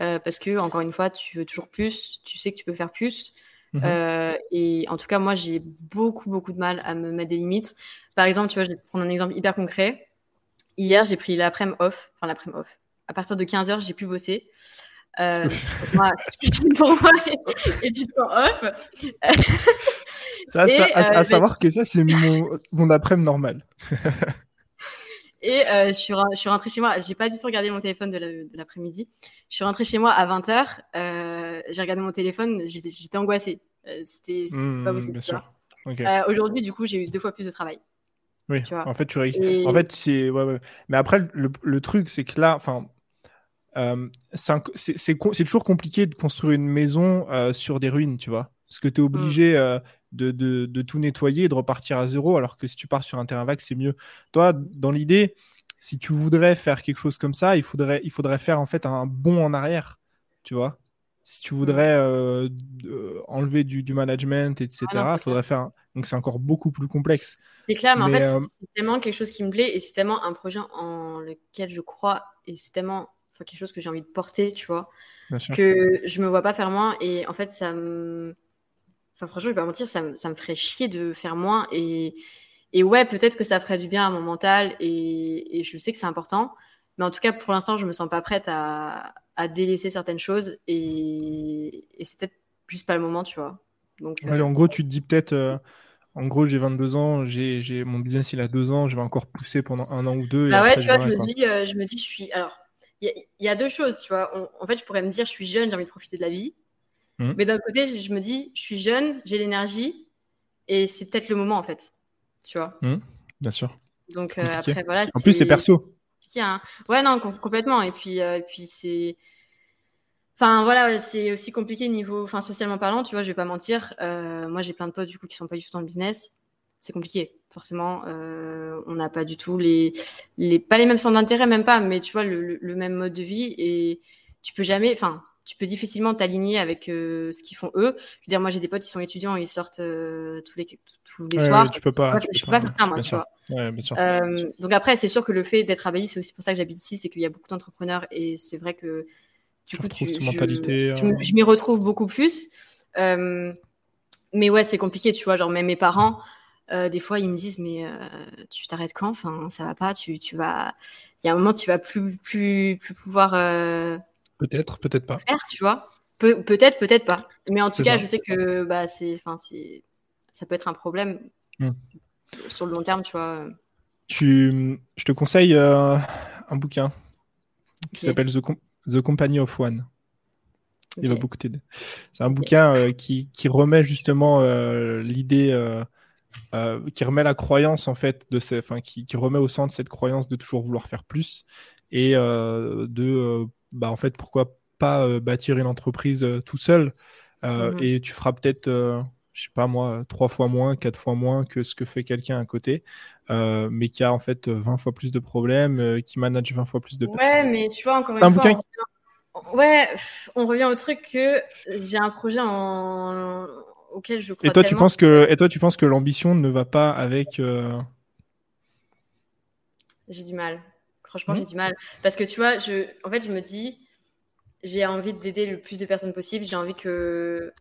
euh, parce que, encore une fois, tu veux toujours plus, tu sais que tu peux faire plus. Mhm. Euh, et en tout cas, moi, j'ai beaucoup, beaucoup de mal à me mettre des limites. Par exemple, tu vois, je vais te prendre un exemple hyper concret. Hier, j'ai pris l'après-midi off, enfin l'après-midi off. À partir de 15h, j'ai pu bosser. Euh, pour moi, pour moi et, du temps off. ça, ça à, savoir que ça, c'est mon, mon après-midi normal. Et euh, je, suis, je suis rentrée chez moi. J'ai pas du tout regardé mon téléphone de l'après-midi. je suis rentrée chez moi à 20h. Euh, j'ai regardé mon téléphone. J'étais angoissée. C'était pas Mmh, possible. bien tu vois. sûr. Ok. Euh, Aujourd'hui, du coup, j'ai eu deux fois plus de travail. Oui, tu vois. en fait, tu Et- en fait, c'est. ouais, ouais. Mais après, le, le truc, c'est que là, enfin, euh, c'est toujours compliqué de construire une maison euh, sur des ruines, tu vois. Parce que tu es obligé euh, de, de, de tout nettoyer et de repartir à zéro, alors que si tu pars sur un terrain vague, c'est mieux. Toi, dans l'idée, si tu voudrais faire quelque chose comme ça, il faudrait, il faudrait faire en fait un bond en arrière, tu vois. Si tu voudrais euh, euh, enlever du, du management, etc., Ah il c'est faudrait faire. un- Donc c'est encore beaucoup plus complexe. C'est clair, mais, en fait, euh, c'est tellement quelque chose qui me plaît et c'est tellement un projet en lequel je crois et c'est tellement enfin, quelque chose que j'ai envie de porter, tu vois, que je me vois pas faire moins et en fait, ça me. Enfin, franchement, je vais pas mentir, ça me, ça me ferait chier de faire moins et, et ouais, peut-être que ça ferait du bien à mon mental et, et je sais que c'est important, mais en tout cas, pour l'instant, je me sens pas prête à, à délaisser certaines choses et, et c'est peut-être juste pas le moment, tu vois. Donc, Ouais, euh, en gros, tu te dis peut-être, euh, en gros, j'ai 22 ans, j'ai, mon business il a deux ans, je vais encore pousser pendant un an ou deux. et Bah ouais, après, tu vois, je me quoi. dis, euh, je me dis, je suis. Alors, il y, a- il y a deux choses, tu vois. On- en fait, je pourrais me dire, je suis jeune, j'ai envie de profiter de la vie. Mhm. Mais d'un côté, je me dis, je suis jeune, j'ai l'énergie, et c'est peut-être le moment, en fait. Tu vois. Bien sûr. Donc euh, après, voilà. En plus, c'est perso. hein. Ouais, non, com- complètement. Et puis, euh, et puis c'est. Enfin, voilà, c'est aussi compliqué niveau, enfin, socialement parlant, tu vois, je vais pas mentir. Euh, moi, j'ai plein de potes, du coup, qui sont pas du tout dans le business. C'est compliqué, forcément. Euh, on n'a pas du tout les, les, pas les mêmes centres d'intérêt, même pas, mais tu vois, le, le- le même mode de vie et tu peux jamais, enfin, tu peux difficilement t'aligner avec euh, ce qu'ils font eux. Je veux dire, moi, j'ai des potes qui sont étudiants, ils sortent euh, tous les, tous les Ouais, soirs. tu peux pas. Moi, tu je peux pas faire ça, moi, tu vois. Ouais, bien sûr. Euh, donc après, c'est sûr que le fait d'être à Bali, c'est aussi pour ça que j'habite ici, c'est qu'il y a beaucoup d'entrepreneurs et c'est vrai que du Tu coup, tu, je, mentalité, je, euh. je m'y retrouve beaucoup plus. Mais ouais, c'est compliqué, tu vois. Genre même mes parents, euh, des fois, ils me disent mais euh, tu t'arrêtes quand? Enfin, ça va pas. Tu, tu vas. Il y a un moment, tu vas plus plus plus pouvoir euh, Peut-être, peut-être pas. faire, tu vois. Pe- peut-être, peut-être pas. Mais en tout C'est cas, ça. je sais que bah c'est, enfin c'est, ça peut être un problème Hmm. sur le long terme, tu vois. Tu, je te conseille euh, un bouquin qui s'appelle The, Com- The Company of One. Il va beaucoup t'aider. C'est un bouquin euh, qui, qui remet justement euh, l'idée, qui remet la croyance en fait de ces, enfin qui, qui remet au centre cette croyance de toujours vouloir faire plus et de, bah en fait pourquoi pas euh, bâtir une entreprise euh, tout seul euh, Mhm. et tu feras peut-être, je sais pas moi, trois fois moins, quatre fois moins que ce que fait quelqu'un à côté, euh, mais qui a en fait 20 fois plus de problèmes, euh, qui manage 20 fois plus de Ouais, mais tu vois, encore C'est un une fois, bouquin on revient- ouais, on revient au truc que j'ai un projet en... auquel je crois Et toi, tu penses que, et toi, tu penses que l'ambition ne va pas avec. euh, J'ai du mal. Franchement, Mhm. j'ai du mal. Parce que tu vois, je... en fait, je me dis, j'ai envie d'aider le plus de personnes possible. J'ai envie que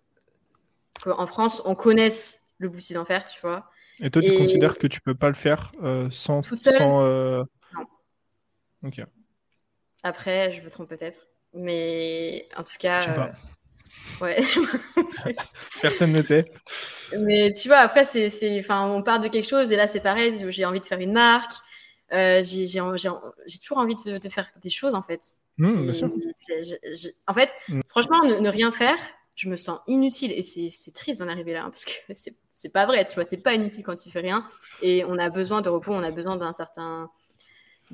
qu'en France, on connaisse le bouti d'enfer, tu vois. Et toi, tu considères que tu peux pas le faire euh, sans. Sans euh, Non. Ok. Après, je me trompe peut-être. Mais en tout cas. Je sais pas. euh, Ouais. Personne ne sait. Mais tu vois, après, c'est, enfin, on part de quelque chose et là, c'est pareil. J'ai envie de faire une marque. Euh, j'ai, j'ai, j'ai, j'ai toujours envie de, de faire des choses en fait. Hmm, bien sûr. en fait, Mm. franchement, ne, ne rien faire, je me sens inutile et c'est, c'est triste d'en arriver là hein, parce que c'est, c'est pas vrai. Tu vois, t'es pas inutile quand tu fais rien et on a besoin de repos, on a besoin d'un certain,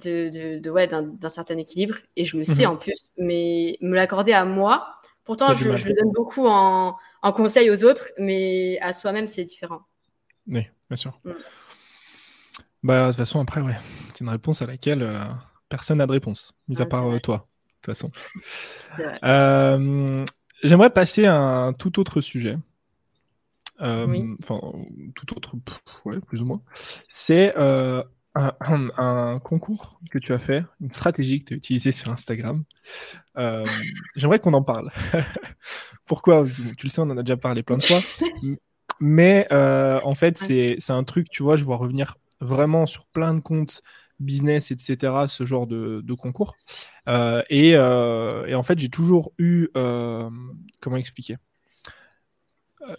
de, de, de- ouais, d'un, d'un certain équilibre et je le sais Mhm. en plus. Mais me l'accorder à moi, pourtant, je, le donne beaucoup en, en conseil aux autres, mais à soi-même, c'est différent. Oui, bien sûr. Bah, de toute façon, après, ouais. C'est une réponse à laquelle euh, personne n'a de réponse, mis Ah, à part c'est euh, toi, de toute façon. Euh, J'aimerais passer à un tout autre sujet. Oui. Enfin, tout autre, pff, ouais, plus ou moins. C'est un, un concours que tu as fait, une stratégie que tu as utilisée sur Instagram. J'aimerais qu'on en parle. Pourquoi? Tu le sais, on en a déjà parlé plein de fois. Mais en fait, c'est un truc, tu vois, je vois revenir vraiment sur plein de comptes business, etc., ce genre de, concours. Euh, et, euh, et en fait, j'ai toujours eu. euh, comment expliquer?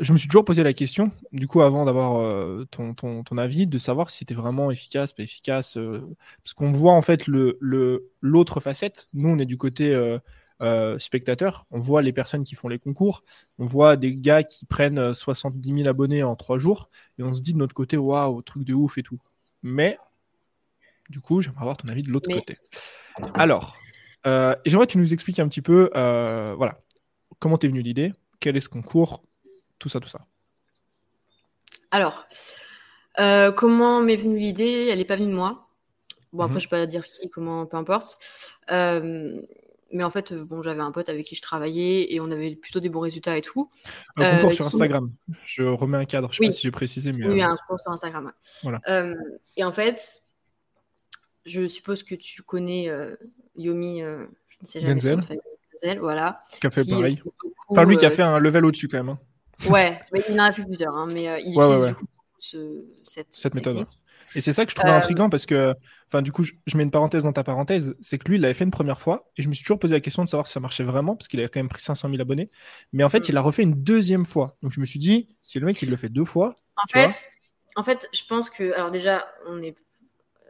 Je me suis toujours posé la question, du coup, avant d'avoir ton, ton, ton avis, de savoir si c'était vraiment efficace, pas efficace. parce qu'on voit en fait le le- l'autre facette. Nous, on est du côté euh, spectateurs, on voit les personnes qui font les concours, on voit des gars qui prennent 70 000 abonnés en trois jours, et on se dit de notre côté, waouh, truc de ouf et tout. Mais, du coup, j'aimerais avoir ton avis de l'autre côté. Alors, j'aimerais que tu nous expliques un petit peu, voilà, comment t'es venu l'idée, quel est ce concours, tout ça, tout ça. Alors, euh, comment m'est venue l'idée? Elle n'est pas venue de moi. Bon, après, mhm. je ne vais pas dire qui, comment, peu importe. Euh, mais en fait, bon, j'avais un pote avec qui je travaillais et on avait plutôt des bons résultats et tout. Un concours euh, sur Instagram. Je remets un cadre, je ne sais pas si j'ai précisé. Mais oui, un concours sur Instagram. Voilà. et en fait, je suppose que tu connais Yomi, je ne sais jamais Denzel. Denzel, voilà. Qui a fait pareil. enfin, lui qui a fait un level au-dessus quand même. Hein. Ouais, mais il en a fait plusieurs, hein, mais euh, il utilise du coup cette, méthode. Et c'est ça que je trouvais euh, intriguant parce que, enfin, du coup, je, mets une parenthèse dans ta parenthèse, c'est que lui, il l'avait fait une première fois et je me suis toujours posé la question de savoir si ça marchait vraiment parce qu'il avait quand même pris 500 000 abonnés. Mais en fait, mm. il l'a refait une deuxième fois. Donc je me suis dit, si le mec il le fait deux fois. En fait, en fait, je pense que, alors déjà, on est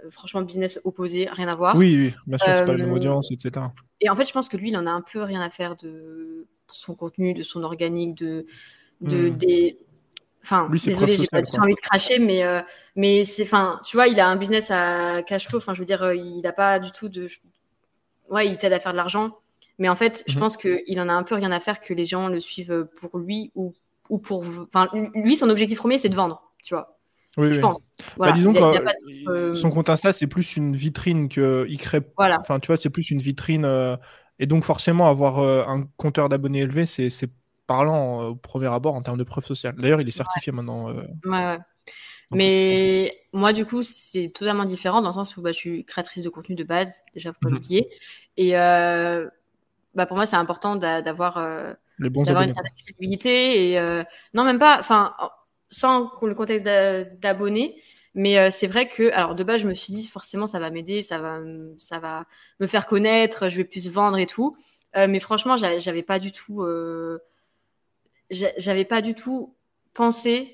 euh, franchement business opposé, rien à voir. Oui, oui, bien sûr, c'est pas la même audience, etc. Et en fait, je pense que lui, il en a un peu rien à faire de son contenu, de son organique, de de hmm. des enfin désolé j'ai pas envie de cracher mais euh, mais c'est enfin tu vois il a un business à cash flow enfin je veux dire euh, il n'a pas du tout de ouais il t'aide à faire de l'argent mais en fait je mhm. pense que il en a un peu rien à faire que les gens le suivent pour lui ou ou pour enfin lui son objectif premier c'est de vendre tu vois oui, je pense. Bah, disons que euh, son compte Insta c'est plus une vitrine que il crée voilà. enfin tu vois c'est plus une vitrine et donc forcément avoir un compteur d'abonnés élevé c'est parlant euh, au premier abord en termes de preuve sociale. D'ailleurs, il est certifié maintenant. Euh, ouais, Mais moi, du coup, c'est totalement différent dans le sens où bah, je suis créatrice de contenu de base, déjà, faut pas mhm. l'oublier. Et euh, bah, pour moi, c'est important d'avoir une certaine crédibilité. Et non, même pas, enfin, sans le contexte d'abonnés. Mais c'est vrai que, alors de base, je me suis dit forcément, ça va m'aider, ça va, ça va me faire connaître, je vais plus vendre et tout. mais franchement, j'avais pas du tout j'avais pas du tout pensé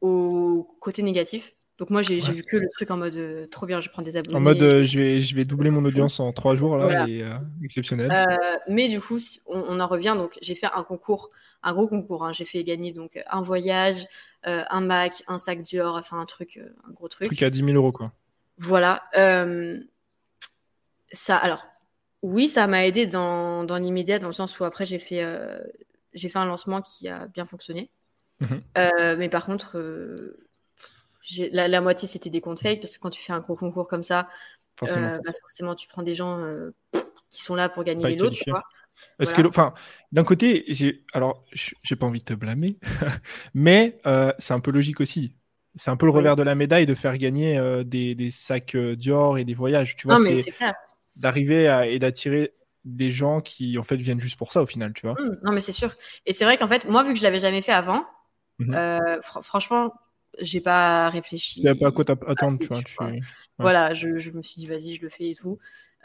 au côté négatif. Donc moi, j'ai vu que le truc en mode euh, trop bien, je prends des abonnés. En mode, euh, je, vais, je vais doubler mon audience en trois jours, là, et, euh, exceptionnel. mais du coup, on, en revient. Donc, j'ai fait un concours, un gros concours. Hein. J'ai fait gagner donc un voyage, un Mac, un sac Dior, enfin un truc, un gros truc. Un truc à 10 000 euros, quoi. Voilà. ça, alors, oui, ça m'a aidé dans, dans l'immédiat, dans le sens où après, j'ai fait j'ai fait un lancement qui a bien fonctionné. Mhm. Euh, mais par contre, euh, la, moitié, c'était des comptes fake, parce que quand tu fais un gros concours comme ça, forcément, euh, bah, forcément tu prends des gens qui sont là pour gagner les lots. Tu vois que, enfin, d'un côté, j'ai, alors, j'ai pas envie de te blâmer, mais c'est un peu logique aussi. C'est un peu le revers de la médaille de faire gagner des, des, sacs Dior et des voyages. Tu vois, c'est d'arriver et d'attirer des gens qui en fait viennent juste pour ça au final, tu vois. Mmh, non mais c'est sûr. Et c'est vrai qu'en fait, moi vu que je l'avais jamais fait avant, mmh euh, franchement, j'ai pas réfléchi. Il n'y a pas à quoi t'attendre, tu vois. Voilà, je, me suis dit vas-y, je le fais et tout.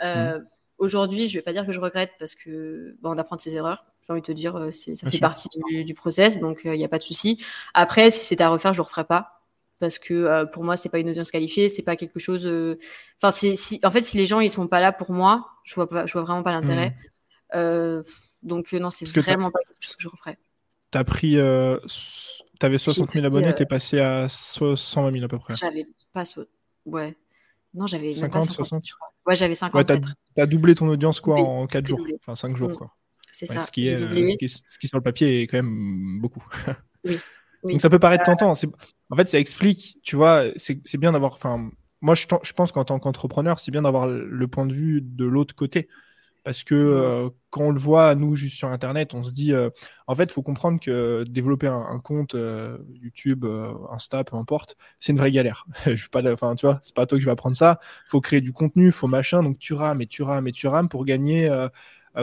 Euh, mmh. Aujourd'hui, je vais pas dire que je regrette parce que bon, on apprend de ses erreurs. J'ai envie de te dire, euh, ça fait partie du, process, donc il n'y a pas de souci. Après, si c'était à refaire, je le referais pas parce que euh, pour moi c'est pas une audience qualifiée c'est pas quelque chose euh, enfin si en fait si les gens ils sont pas là pour moi je vois pas je vois vraiment pas l'intérêt. Mmh. euh, donc non c'est vraiment pas quelque chose que je referais t'as pris t'avais 60 000 abonnés t'es passé à 120 000 à peu près. j'avais pas ouais. Non j'avais 50, 60 ouais j'avais 50 ouais, t'as as doublé ton audience quoi en 4 jours enfin 5 jours mmh. quoi. C'est ça ce qui, est, ce qui, ce qui sur le papier est quand même beaucoup. Oui donc ça peut paraître euh, tentant. En fait, ça explique, tu vois, c'est bien d'avoir. Enfin, moi, je, je pense qu'en tant qu'entrepreneur, c'est bien d'avoir le point de vue de l'autre côté. Parce que euh, quand on le voit, nous, juste sur Internet, on se dit, euh, en fait, il faut comprendre que développer un, compte YouTube, Insta, peu importe, c'est une vraie galère. je pas, enfin, tu vois, c'est pas toi qui vas prendre ça. Il faut créer du contenu, faut machin. Donc, tu rames et tu rames et tu rames pour gagner,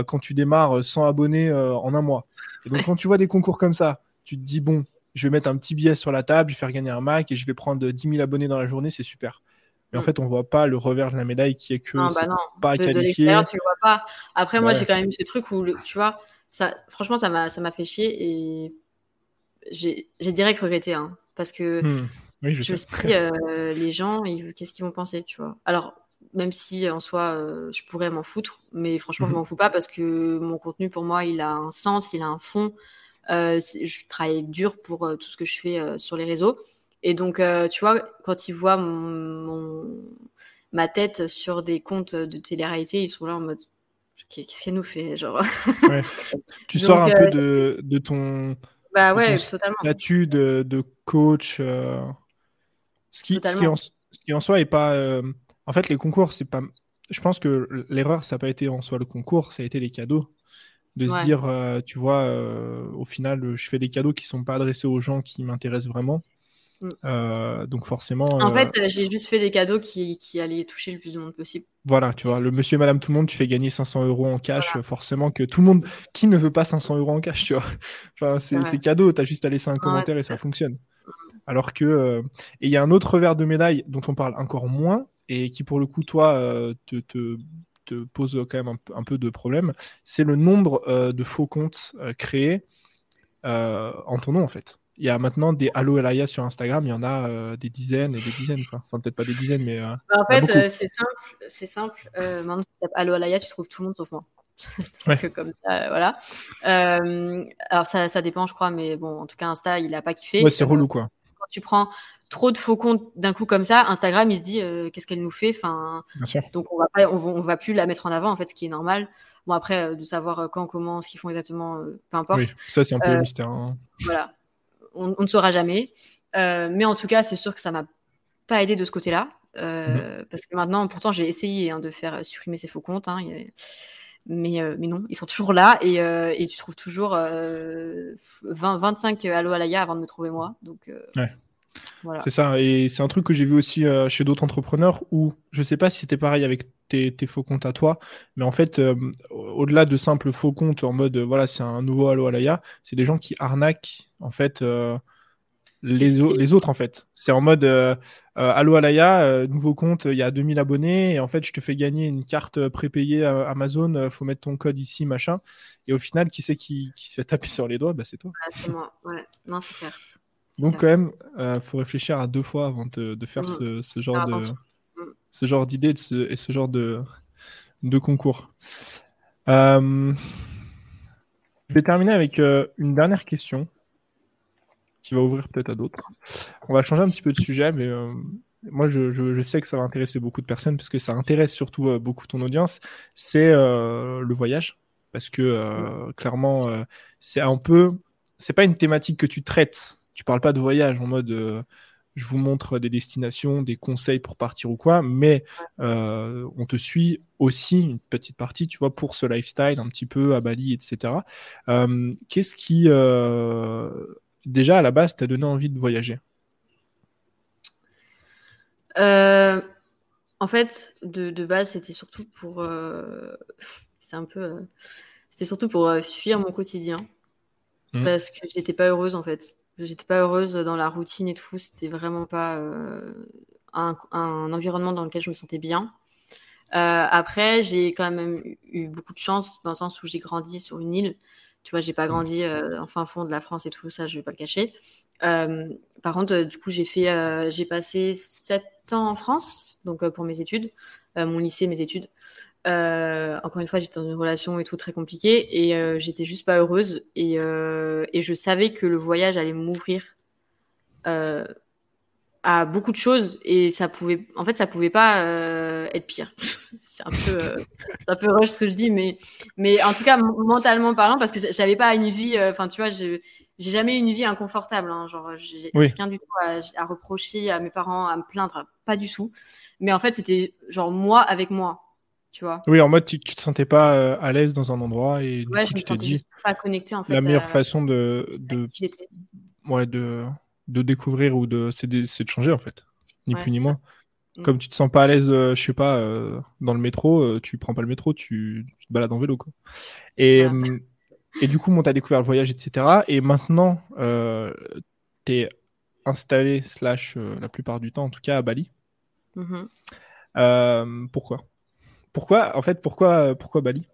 quand tu démarres, 100 abonnés en un mois. Et donc, quand tu vois des concours comme ça, tu te dis, bon, je vais mettre un petit billet sur la table, je vais faire gagner un Mac et je vais prendre 10 000 abonnés dans la journée, c'est super. Mais en mm. fait, on voit pas le revers de la médaille qui est que non, bah non. pas de, qualifié. De tu vois pas. Après, moi, j'ai quand même ce truc où, tu vois, ça, franchement, ça m'a, ça m'a fait chier et j'ai, direct regretté, hein, parce que hmm. oui, je, je sais. Euh, les gens, qu'est-ce qu'ils vont penser, tu vois? Alors, même si en soi, je pourrais m'en foutre. Mais franchement, je Mhm. m'en fous pas parce que mon contenu, pour moi, il a un sens, il a un fond. Euh, je travaille dur pour euh, tout ce que je fais euh, sur les réseaux. Et donc, tu vois, quand ils voient mon, mon- ma tête sur des comptes de télé-réalité, ils sont là en mode qu'est-ce qu'elle nous fait? Genre Ouais. Tu Donc, sors un euh, peu de, de ton bah de ouais ton totalement statut de, de coach. euh, ce, qui, ce, qui Totalement. en, ce qui en soi est pas. euh, En fait, les concours, c'est pas. Je pense que l'erreur, ça n'a pas été en soi le concours, ça a été les cadeaux. De se dire, euh, tu vois, euh, au final, je fais des cadeaux qui sont pas adressés aux gens qui m'intéressent vraiment. Mm. Euh, donc forcément, en euh, fait euh, j'ai juste fait des cadeaux qui, qui allaient toucher le plus de monde possible voilà, tu vois, le monsieur et madame tout le monde, tu fais gagner 500 euros en cash, forcément que tout le monde, qui ne veut pas 500 euros en cash, tu vois Enfin, c'est Ouais. cadeau, t'as juste à laisser un commentaire et ça fonctionne. Alors que, euh, et il y a un autre revers de médaille dont on parle encore moins et qui pour le coup, toi, euh, te, te, te pose quand même un, peu- un peu de problème, c'est le nombre euh, de faux comptes euh, créés euh, en ton nom en fait. Il y a maintenant des Allo Elaya sur Instagram, il y en a des dizaines et des dizaines, quoi. Enfin, peut-être pas des dizaines, mais Bah, en fait c'est simple c'est simple maintenant tu tapes Allo tu trouves tout le monde sauf moi Ouais. que comme ça voilà alors ça, ça dépend je crois mais bon en tout cas Insta il a pas kiffé ouais, c'est relou quoi. quand tu prends trop de faux comptes d'un coup comme ça Instagram il se dit euh, qu'est-ce qu'elle nous fait enfin. Donc on va pas, on va, on va plus la mettre en avant en fait, ce qui est normal. Bon après euh, de savoir euh, quand, comment, ce qu'ils font exactement, euh, peu importe. Oui, ça c'est un peu Euh, le mystère. hein. Voilà, on, on ne saura jamais. Euh, mais en tout cas, c'est sûr que ça m'a pas aidé de ce côté-là, euh, parce que maintenant, pourtant, j'ai essayé hein, de faire supprimer ces faux comptes, hein, et- mais euh, mais non, ils sont toujours là et, euh, et tu trouves toujours euh, 20, 25 Allo Alaya avant de me trouver moi. Donc euh, Ouais. Voilà. C'est ça, et c'est un truc que j'ai vu aussi euh, chez d'autres entrepreneurs où je sais pas si c'était pareil avec tes, tes faux comptes à toi, mais en fait, euh, au-delà de simples faux comptes en mode euh, voilà, c'est un nouveau Allo Alaya, c'est des gens qui arnaquent en fait les, autres en fait. C'est en mode Allo Alaya, nouveau compte, il y a 2000 abonnés, et en fait, je te fais gagner une carte prépayée à Amazon, faut mettre ton code ici, machin, et au final, qui c'est qui, qui se fait taper sur les doigts? Bah, C'est toi. Ah, c'est moi. Ouais. Non, c'est clair. Donc quand même, euh, faut réfléchir à deux fois avant de, de faire Mm. ce, ce genre de. Mm. ce genre d'idée et ce genre de, de concours. Euh, je vais terminer avec euh, une dernière question qui va ouvrir peut-être à d'autres. On va changer un petit peu de sujet, mais moi je, je- je sais que ça va intéresser beaucoup de personnes parce que ça intéresse surtout beaucoup ton audience. C'est le voyage parce que euh, clairement c'est un peu, c'est pas une thématique que tu traites. Tu parles pas de voyage en mode euh, je vous montre des destinations, des conseils pour partir ou quoi, mais euh, on te suit aussi une petite partie, tu vois, pour ce lifestyle un petit peu à Bali, etc. Euh, Qu'est-ce qui, déjà à la base, t'a donné envie de voyager? En fait, de, de base, c'était surtout pour. c'est un peu. c'était surtout pour fuir mon quotidien. Mhm. Parce que j'étais pas heureuse, en fait. J'étais pas heureuse dans la routine et tout. C'était vraiment pas euh, un, un environnement dans lequel je me sentais bien. Euh, après, j'ai quand même eu- beaucoup de chance dans le sens où j'ai grandi sur une île. Tu vois, j'ai pas grandi euh, en fin fond de la France et tout ça, je vais pas le cacher. Euh, par contre, euh, du coup, j'ai fait, euh, j'ai passé sept ans en France, donc pour mes études, mon lycée, mes études. Euh, encore une fois, j'étais dans une relation et tout très compliquée et euh, j'étais juste pas heureuse et, euh, et je savais que le voyage allait m'ouvrir à beaucoup de choses et ça pouvait, en fait, ça pouvait pas être pire. c'est un peu, un peu rush ce que je dis, mais, mais en tout cas mentalement parlant, parce que j'avais pas une vie, enfin tu vois, j'ai jamais eu une vie inconfortable, hein, genre j'ai Oui. rien du tout à, à reprocher à mes parents, à me plaindre, pas du tout. Mais en fait, c'était genre moi avec moi, tu vois. Oui, en mode tu, tu te sentais pas euh, à l'aise dans un endroit et du Ouais, coup je tu t'es dit pas en fait. la meilleure à- façon de, de, ouais, de, de découvrir ou de, c'est de, c'est de changer en fait, ni Ouais, plus ni moins. Mm. Comme tu te sens pas à l'aise, euh, je sais pas, euh, dans le métro, euh, tu prends pas le métro, tu, tu te balades en vélo quoi. Et, Voilà. et du coup, bon, t'as découvert le voyage, etc. Et maintenant, euh, t'es installé slash euh, la plupart du temps, en tout cas à Bali. Mhm. Euh, pourquoi? Pourquoi, en fait, pourquoi, pourquoi Bali?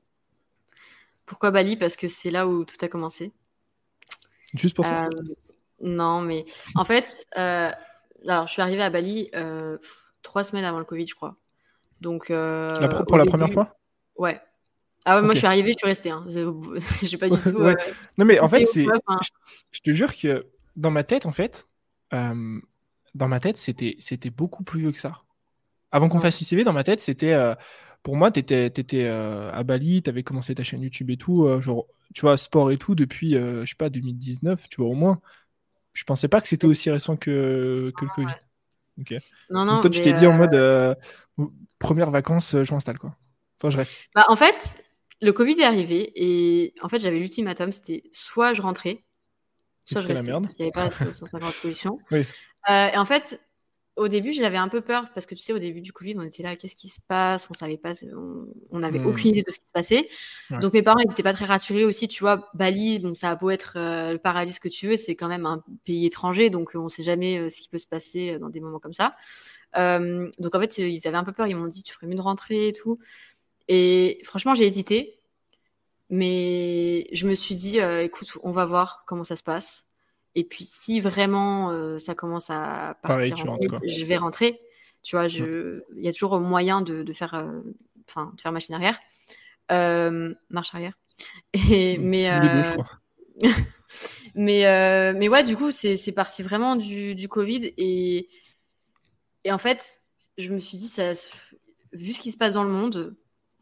Pourquoi Bali? Parce que c'est là où tout a commencé. Juste pour ça Euh, non, mais en fait, euh, alors je suis arrivée à Bali euh, trois semaines avant le Covid, je crois. Donc, pour la première fois? Ouais. Ah ouais, moi je suis arrivée, je suis restée. Hein. J'ai pas du tout. ouais. Non mais en fait, c'est. Je, te jure que dans ma tête, en fait, dans ma tête, c'était c'était beaucoup plus vieux que ça. Avant qu'on fasse ICV, dans ma tête, c'était. Euh, pour moi, tu étais, étais à Bali, tu avais commencé ta chaîne YouTube et tout, genre, tu vois, sport et tout, depuis, je sais pas, 2019, tu vois, au moins. Je pensais pas que c'était aussi récent que, que le Covid. Ok. Non, non, Donc toi, tu t'es dit en mode première vacances, je m'installe, quoi. Enfin, je reste. Bah, en fait, le Covid est arrivé et en fait, j'avais l'ultimatum c'était soit je rentrais, soit je restais. la merde. Il n'y avait pas 150 pollution. Oui. Euh, et en fait, au début, j'avais un peu peur parce que tu sais, au début du Covid, on était là, qu'est-ce qui se passe? On savait pas, on n'avait hmm. aucune idée de ce qui se passait. Donc mes parents, ils n'étaient pas très rassurés aussi. Tu vois, Bali, bon, ça a beau être euh, le paradis que tu veux, c'est quand même un pays étranger, donc on ne sait jamais euh, ce qui peut se passer dans des moments comme ça. donc en fait, ils avaient un peu peur. Ils m'ont dit, tu ferais mieux de rentrer et tout. Et franchement, j'ai hésité. Mais je me suis dit, euh, écoute, on va voir comment ça se passe. Et puis, si vraiment euh, ça commence à partir, je vais rentrer. Tu vois, il y a toujours moyen de, faire, euh, de faire machine arrière, marche arrière. Et, mais, mais, mais ouais, du coup, c'est parti vraiment du, du Covid. Et, et en fait, je me suis dit, ça, vu ce qui se passe dans le monde,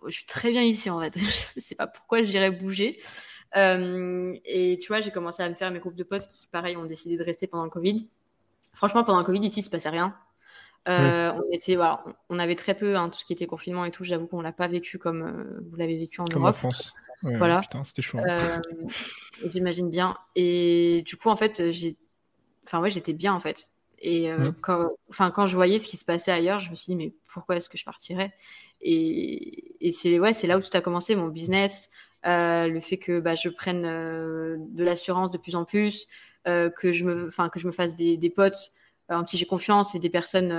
je suis très bien ici en fait. je sais pas pourquoi j'irais bouger. Euh, et tu vois, j'ai commencé à me faire mes groupes de potes qui, pareil, ont décidé de rester pendant le Covid. Franchement, pendant le Covid, ici, il se passait rien. Euh, on, était, voilà, on avait très peu, hein, tout ce qui était confinement et tout. J'avoue qu'on l'a pas vécu comme euh, vous l'avez vécu en comme Europe. en France. voilà. c'était chaud. Hein. J'imagine bien. Et du coup, en fait, j'ai, enfin ouais, j'étais bien en fait. Et quand, enfin, quand je voyais ce qui se passait ailleurs, je me suis dit mais pourquoi est-ce que je partirais? Et, c'est ouais, c'est là où tout a commencé, mon business, le fait que bah, je prenne euh, de l'assurance de plus en plus, euh, que je me, enfin que je me fasse des, des potes en qui j'ai confiance et des personnes,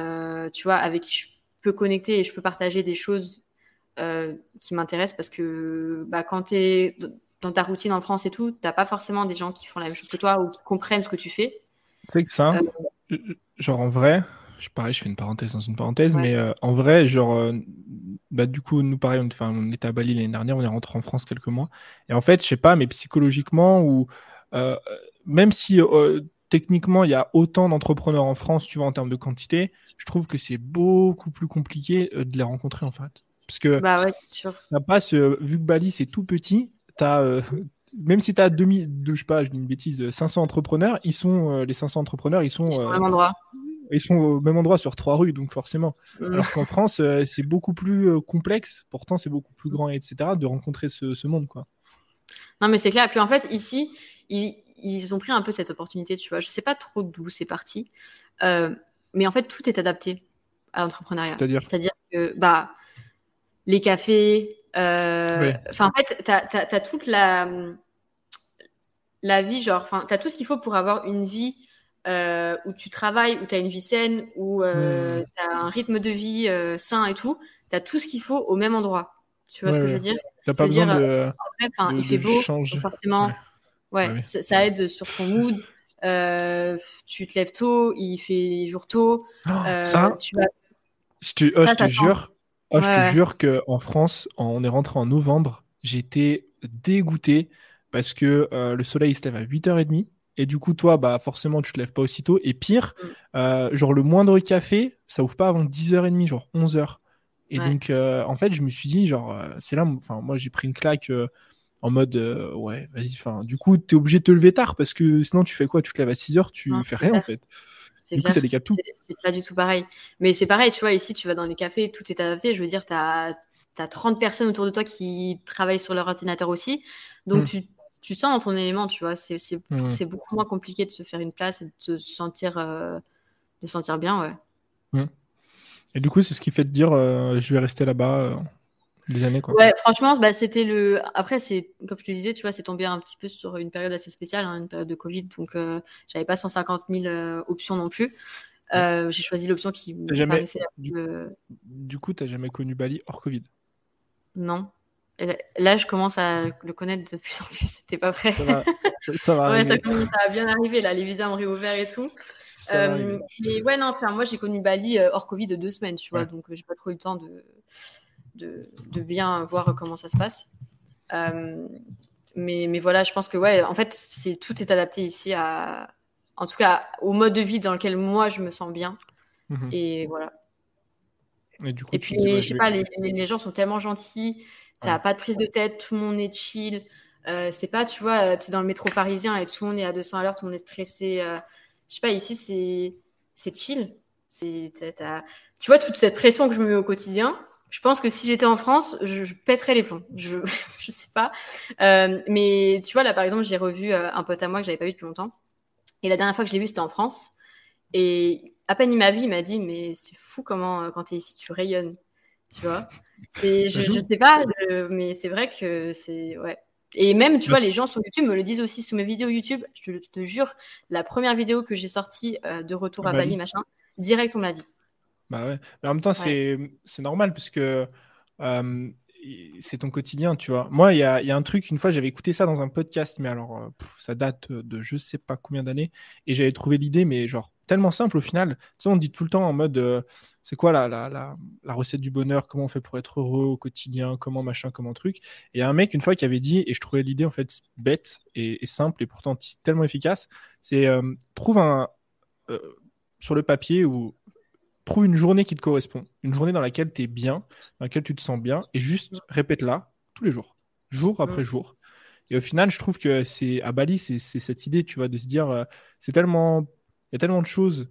tu vois, avec qui je peux connecter et je peux partager des choses qui m'intéressent parce que bah, quand tu es dans ta routine en France et tout, t'as pas forcément des gens qui font la même chose que toi ou qui comprennent ce que tu fais. C'est que ça, genre en vrai, je, pareil, je fais une parenthèse dans une parenthèse, mais euh, en vrai, genre, euh, bah, du coup, nous, pareil, on, on était à Bali l'année dernière, on est rentré en France quelques mois. Et en fait, je sais pas, mais psychologiquement, ou euh, même si techniquement, il y a autant d'entrepreneurs en France, tu vois, en termes de quantité, je trouve que c'est beaucoup plus compliqué de les rencontrer, en fait. Parce que, bah ouais, sûr. Pas vu que Bali, c'est tout petit, as même si tu as demi, je sais pas, je dis une bêtise, 500 entrepreneurs, ils sont les 500 entrepreneurs, ils sont, ils endroit ils sont au même endroit sur trois rues, donc forcément. Mm. Alors qu'en France, euh, c'est beaucoup plus euh, complexe, pourtant c'est beaucoup plus grand, etc., de rencontrer ce, monde, quoi. Non, mais c'est clair. Puis en fait, ici, ils, ont pris un peu cette opportunité, tu vois. Je sais pas trop d'où c'est parti, euh, mais en fait, tout est adapté à l'entrepreneuriat. C'est-à-dire C'est-à-dire que, bah, les cafés, enfin, en fait, tu as, toute la, la vie, genre, enfin, tu as tout ce qu'il faut pour avoir une vie euh, où tu travailles, où tu as une vie saine, où euh, hmm. tu as un rythme de vie euh, sain et tout, tu as tout ce qu'il faut au même endroit. Tu vois ce que je veux dire? Tu pas besoin de, Il fait beau, forcément. Ouais, Ça, aide sur ton mood. tu te lèves tôt, il fait jour tôt. Oh, ça, tu je te, oh, je te jure, oh, je te jure qu'en France, on est rentré en novembre, j'étais dégoûté parce que le soleil se lève à 8h30 et du coup, toi, bah, forcément, tu te lèves pas aussitôt. Et pire, mm. euh, genre, le moindre café, ça ouvre pas avant 10h30, genre 11h. Et donc, euh, en fait, je me suis dit, genre, euh, c'est là, enfin, moi, j'ai pris une claque en mode, ouais, vas-y, enfin, du coup, tu es obligé de te lever tard parce que sinon, tu fais quoi? Tu te lèves à 6h, tu fais rien, en fait. Du coup, ça décale tout. C'est pas du tout pareil. Mais c'est pareil, tu vois, ici, tu vas dans les cafés, tout est adapté. Je veux dire, tu as, 30 personnes autour de toi qui travaillent sur leur ordinateur aussi. Donc, mm. tu tu sens dans ton élément, tu vois. C'est mmh. beaucoup moins compliqué de se faire une place et de se sentir, euh, de sentir bien, ouais. Mmh. Et du coup, c'est ce qui fait te dire, euh, je vais rester là-bas euh, des années, quoi. Ouais, franchement, bah, c'était le. Après, c'est comme je te disais, tu vois, c'est tombé un petit peu sur une période assez spéciale, hein, une période de Covid, donc j'avais pas 150 000 options non plus. J'ai choisi l'option qui me jamais... Du, du coup, tu n'as jamais connu Bali hors Covid? Non. Là, je commence à le connaître de plus en plus. C'était pas prêt. Ça va, ça va ouais, ça arriver. commence à bien arriver. Là, les visas ont réouvert et tout. Euh, mais ouais, non, enfin, moi, j'ai connu Bali euh, hors Covid de deux semaines, tu vois. Ouais. Donc, euh, j'ai pas trop eu le temps de, de, de bien voir comment ça se passe. Euh, mais, mais voilà, je pense que, ouais, en fait, c'est, tout est adapté ici à, en tout cas, au mode de vie dans lequel moi, je me sens bien. Mhm. Et voilà. Et du coup, Et puis, ouais, je sais pas, les gens sont tellement gentils, t'as Ouais. pas de prise de tête, tout le monde est chill. Euh, c'est pas, tu vois, tu es dans le métro parisien et tout le monde est à 200 à l'heure, tout le monde est stressé. euh, je sais pas, ici, c'est, c'est chill. C'est, Tu vois, toute cette pression que je me mets au quotidien, je pense que si j'étais en France, je, je pèterais les plombs. Je, je sais pas. Euh, mais tu vois, là, par exemple, j'ai revu euh, un pote à moi que j'avais pas vu depuis longtemps. Et la dernière fois que je l'ai vu, c'était en France. Et à peine il m'a vu, il m'a dit Mais c'est fou comment, euh, quand tu es ici, tu rayonnes. Tu vois Et je, je sais pas, je- mais c'est vrai que c'est. Ouais. Et même, tu vois, les gens sur YouTube me le disent aussi sous mes vidéos YouTube. Je te, te jure, la première vidéo que j'ai sortie euh, de retour à Bali. Bali, machin, direct, on me l'a dit. Bah ouais. Mais en même temps, c'est c'est normal parce que euh, c'est ton quotidien, tu vois. Moi, il y a, y a un truc, une fois, j'avais écouté ça dans un podcast, mais alors, euh, ça date de je sais pas combien d'années, et j'avais trouvé l'idée, mais genre, tellement simple au final. Tu sais, on dit tout le temps en mode, euh, c'est quoi la, la, la, recette du bonheur, comment on fait pour être heureux au quotidien, comment machin, comment truc. Et il y a un mec, une fois, qui avait dit, et je trouvais l'idée, en fait, bête et, simple, et pourtant tellement efficace, c'est euh, trouve un, euh, sur le papier ou trouve une journée qui te correspond, une journée dans laquelle tu es bien, dans laquelle tu te sens bien, et juste répète-la tous les jours, jour après Mm. jour. Et au final, je trouve que c'est à Bali, c'est cette idée, tu vois, de se dire, euh, c'est tellement, il y a tellement de choses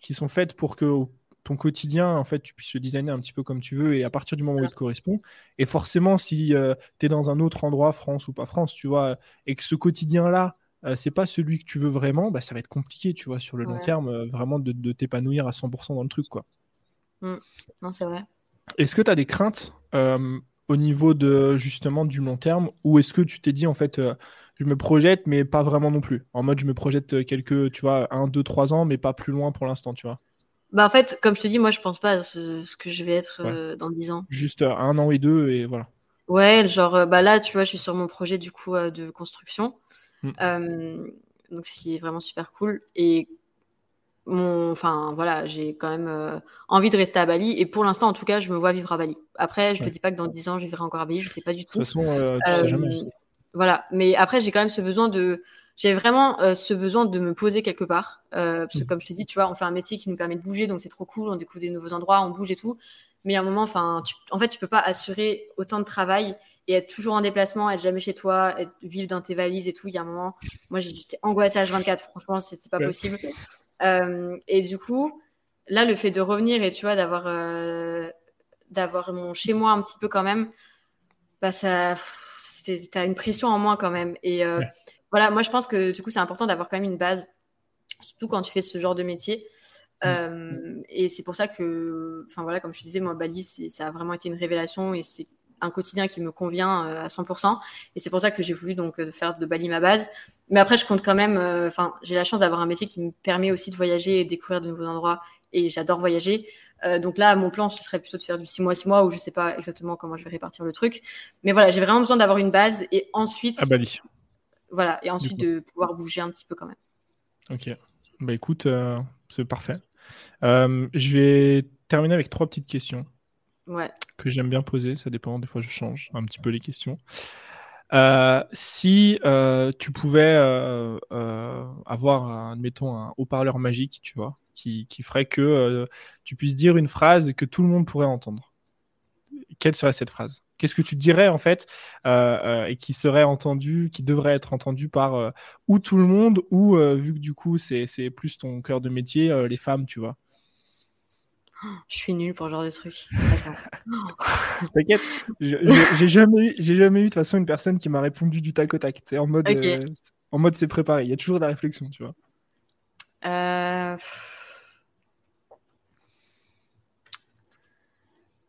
qui sont faites pour que ton quotidien, en fait, tu puisses le designer un petit peu comme tu veux, et à partir du moment où il te correspond. Et forcément, si tu es dans un autre endroit, France ou pas France, tu vois, et que ce quotidien-là, euh, c'est pas celui que tu veux vraiment, bah, ça va être compliqué, tu vois, sur le long terme, euh, vraiment de, de t'épanouir à 100% dans le truc, quoi. Non, c'est vrai. Est-ce que tu as des craintes euh, au niveau de justement du long terme ou est-ce que tu t'es dit en fait je me projette mais pas vraiment non plus? En mode je me projette quelques tu vois un deux trois ans mais pas plus loin pour l'instant tu vois? Bah, en fait, comme je te dis, moi, je pense pas à ce, ce que je vais être dans 10 ans. juste un an et deux et voilà Ouais, genre, bah là, tu vois, je suis sur mon projet du coup de construction. Mm. Euh, donc, ce qui est vraiment super cool. Et mon, enfin, voilà, j'ai quand même euh, envie de rester à Bali. Et pour l'instant, en tout cas, je me vois vivre à Bali. Après, je Ouais. te dis pas que dans 10 ans, je vivrai encore à Bali, je sais pas du de tout. toute façon euh, tu Euh, sais jamais Voilà, mais après j'ai quand même ce besoin de, j'ai vraiment euh, ce besoin de me poser quelque part, Euh, parce que Mhm. comme je te dis, tu vois, on fait un métier qui nous permet de bouger, donc c'est trop cool, on découvre des nouveaux endroits, on bouge et tout. Mais à un moment, enfin, tu- en fait, tu peux pas assurer autant de travail et être toujours en déplacement, être jamais chez toi, être, vivre dans tes valises et tout. Il y a un moment, moi j'étais angoissée à H24, franchement, c'était pas Ouais. possible. Euh, et du coup, là, le fait de revenir et tu vois, d'avoir euh, d'avoir mon chez moi un petit peu quand même, bah ça, t'as une pression en moins quand même. Et euh, Ouais. voilà, moi je pense que du coup, c'est important d'avoir quand même une base, surtout quand tu fais ce genre de métier. Mm. Et c'est pour ça que, enfin voilà, comme je te disais, moi, Bali, ça a vraiment été une révélation et c'est un quotidien qui me convient euh, à 100%. Et c'est pour ça que j'ai voulu donc euh, faire de Bali ma base. Mais après, je compte quand même, euh, enfin, j'ai la chance d'avoir un métier qui me permet aussi de voyager et découvrir de nouveaux endroits. Et j'adore voyager. Donc là, mon plan, ce serait plutôt de faire du 6 mois, 6 mois, où je sais pas exactement comment je vais répartir le truc. Mais voilà, j'ai vraiment besoin d'avoir une base et ensuite, à Bali voilà, et ensuite de pouvoir bouger un petit peu quand même. ok bah écoute c'est parfait je vais terminer avec trois petites questions Que j'aime bien poser. Ça dépend, des fois je change un petit peu les questions. Euh, si euh, tu pouvais euh, avoir, admettons, un haut-parleur magique, tu vois, qui, qui ferait que tu puisses dire une phrase que tout le monde pourrait entendre, quelle serait cette phrase? Qu'est-ce que tu dirais en fait et qui serait entendu, qui devrait être entendu par ou tout le monde ou vu que du coup c'est plus ton cœur de métier, les femmes, tu vois? Je suis nulle pour ce genre de truc. T'inquiète, j'ai jamais, jamais eu de toute façon une personne qui m'a répondu du tac au tac. C'est en mode, euh, en mode c'est préparé. Il y a toujours de la réflexion, tu vois. Euh,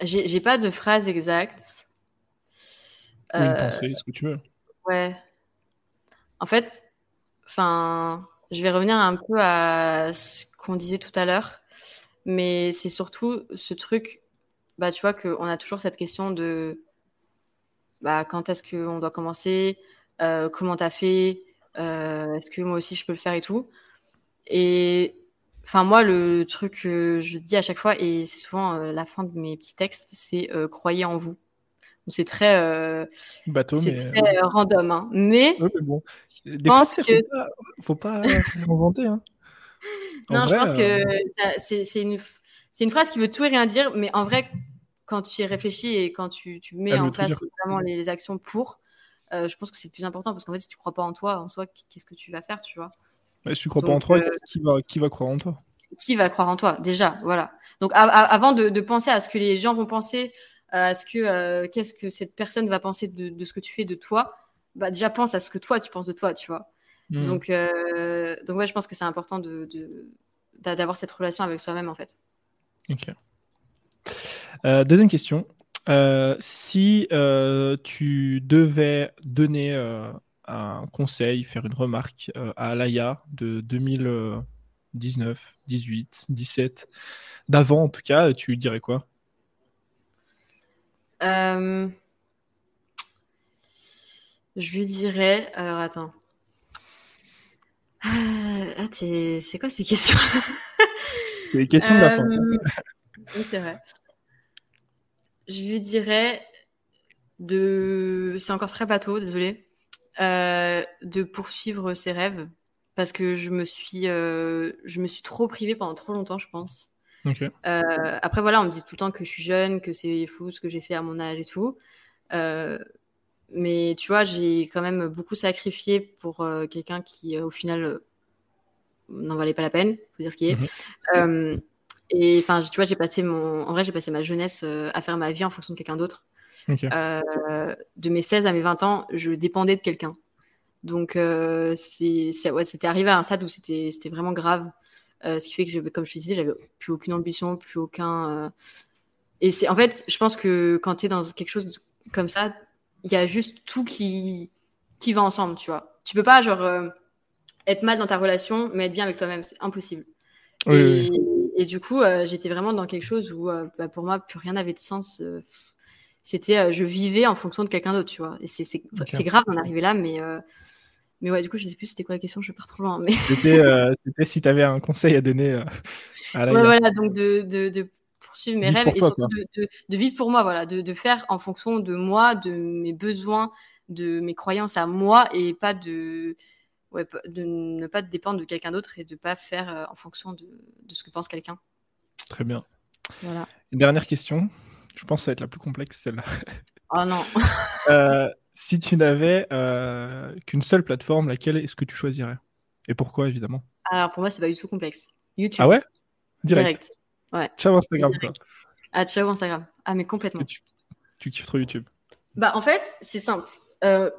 J'ai j'ai pas de phrase exacte. Ou une Euh, pensée, ce que tu veux. Ouais. En fait, enfin, je vais revenir un peu à ce qu'on disait tout à l'heure, mais c'est surtout ce truc, bah, tu vois, qu'on a toujours cette question de bah, quand est-ce qu'on doit commencer, euh, comment t'as fait, euh, est-ce que moi aussi je peux le faire et tout. Et enfin moi le truc que je dis à chaque fois et c'est souvent euh, la fin de mes petits textes, c'est croyez en vous. C'est très, Bateau, c'est très random, hein. mais, mais bon. Des fois, que... faut pas, faut pas inventer. Hein. Non, je pense que c'est une, une phrase qui veut tout et rien dire, mais en vrai, quand tu y réfléchis et quand tu, tu mets en place vraiment les, actions pour, euh, je pense que c'est le plus important parce qu'en fait, si tu crois pas en toi, en soi, qu'est-ce que tu vas faire, tu vois? Si tu crois pas en toi, euh, qui, va, qui va croire en toi? Qui va croire en toi, déjà, voilà. Donc, avant de, de, penser à ce que les gens vont penser, à ce que euh, qu'est-ce que cette personne va penser de, de, ce que tu fais de toi, bah déjà pense à ce que toi tu penses de toi, tu vois? Hmm. Donc, donc ouais, je pense que c'est important de d'avoir cette relation avec soi-même en fait. Ok. Euh, deuxième question. Euh, si euh, tu devais donner un conseil, faire une remarque à Laïa de 2019, 18, 17, d'avant en tout cas, tu lui dirais quoi? Je lui dirais. Alors attends. Ah, c'est quoi ces questions C'est les questions de la fin. Oui, c'est vrai je lui dirais de. C'est encore très bateau, désolé. Euh, de poursuivre ses rêves parce que je me suis, euh, je me suis trop privée pendant trop longtemps, je pense. Euh, après, voilà, on me dit tout le temps que je suis jeune, que c'est fou ce que j'ai fait à mon âge et tout. Mais tu vois, j'ai quand même beaucoup sacrifié pour quelqu'un qui, au final, n'en valait pas la peine, faut dire ce qui est. Mhm. Et enfin, tu vois, j'ai passé mon, en vrai, j'ai passé ma jeunesse euh, à faire ma vie en fonction de quelqu'un d'autre. Euh, de mes 16 à mes 20 ans, je dépendais de quelqu'un. Donc, euh, c'est, ouais, c'était arrivé à un stade où c'était, c'était vraiment grave. ce qui fait que, comme je te disais, j'avais plus aucune ambition, plus aucun. Et c'est, en fait, je pense que quand tu es dans quelque chose comme ça, il y a juste tout qui, qui va ensemble, tu vois. Tu peux pas, genre, être mal dans ta relation, mais être bien avec toi-même. C'est impossible. et, et du coup, euh, j'étais vraiment dans quelque chose où, euh, bah, pour moi, plus rien n'avait de sens. Euh, c'était, je vivais en fonction de quelqu'un d'autre, tu vois. Et c'est grave d'en arriver là, mais, mais ouais, du coup, je sais plus c'était quoi la question, je pars trop loin. Mais... C'était si tu avais un conseil à donner à la ouais, voilà, donc de, de, de poursuivre mes rêves et surtout de, de, vivre pour moi, voilà, de, faire en fonction de moi, de mes besoins, de mes croyances à moi et pas de ouais, de ne pas dépendre de quelqu'un d'autre et de ne pas faire euh, en fonction de, de, ce que pense quelqu'un. Très bien. Voilà. Une dernière question. Je pense que ça va être la plus complexe, celle-là. Oh non. Euh, si tu n'avais euh, qu'une seule plateforme, laquelle est-ce que tu choisirais? Et pourquoi, évidemment? Alors, pour moi, c'est pas du tout complexe. YouTube. Ah ouais? Direct. Ouais. Ciao Instagram, quoi. Ah, ciao Instagram. Ah, mais complètement. Tu, tu, kiffes trop YouTube Bah, en fait, c'est simple.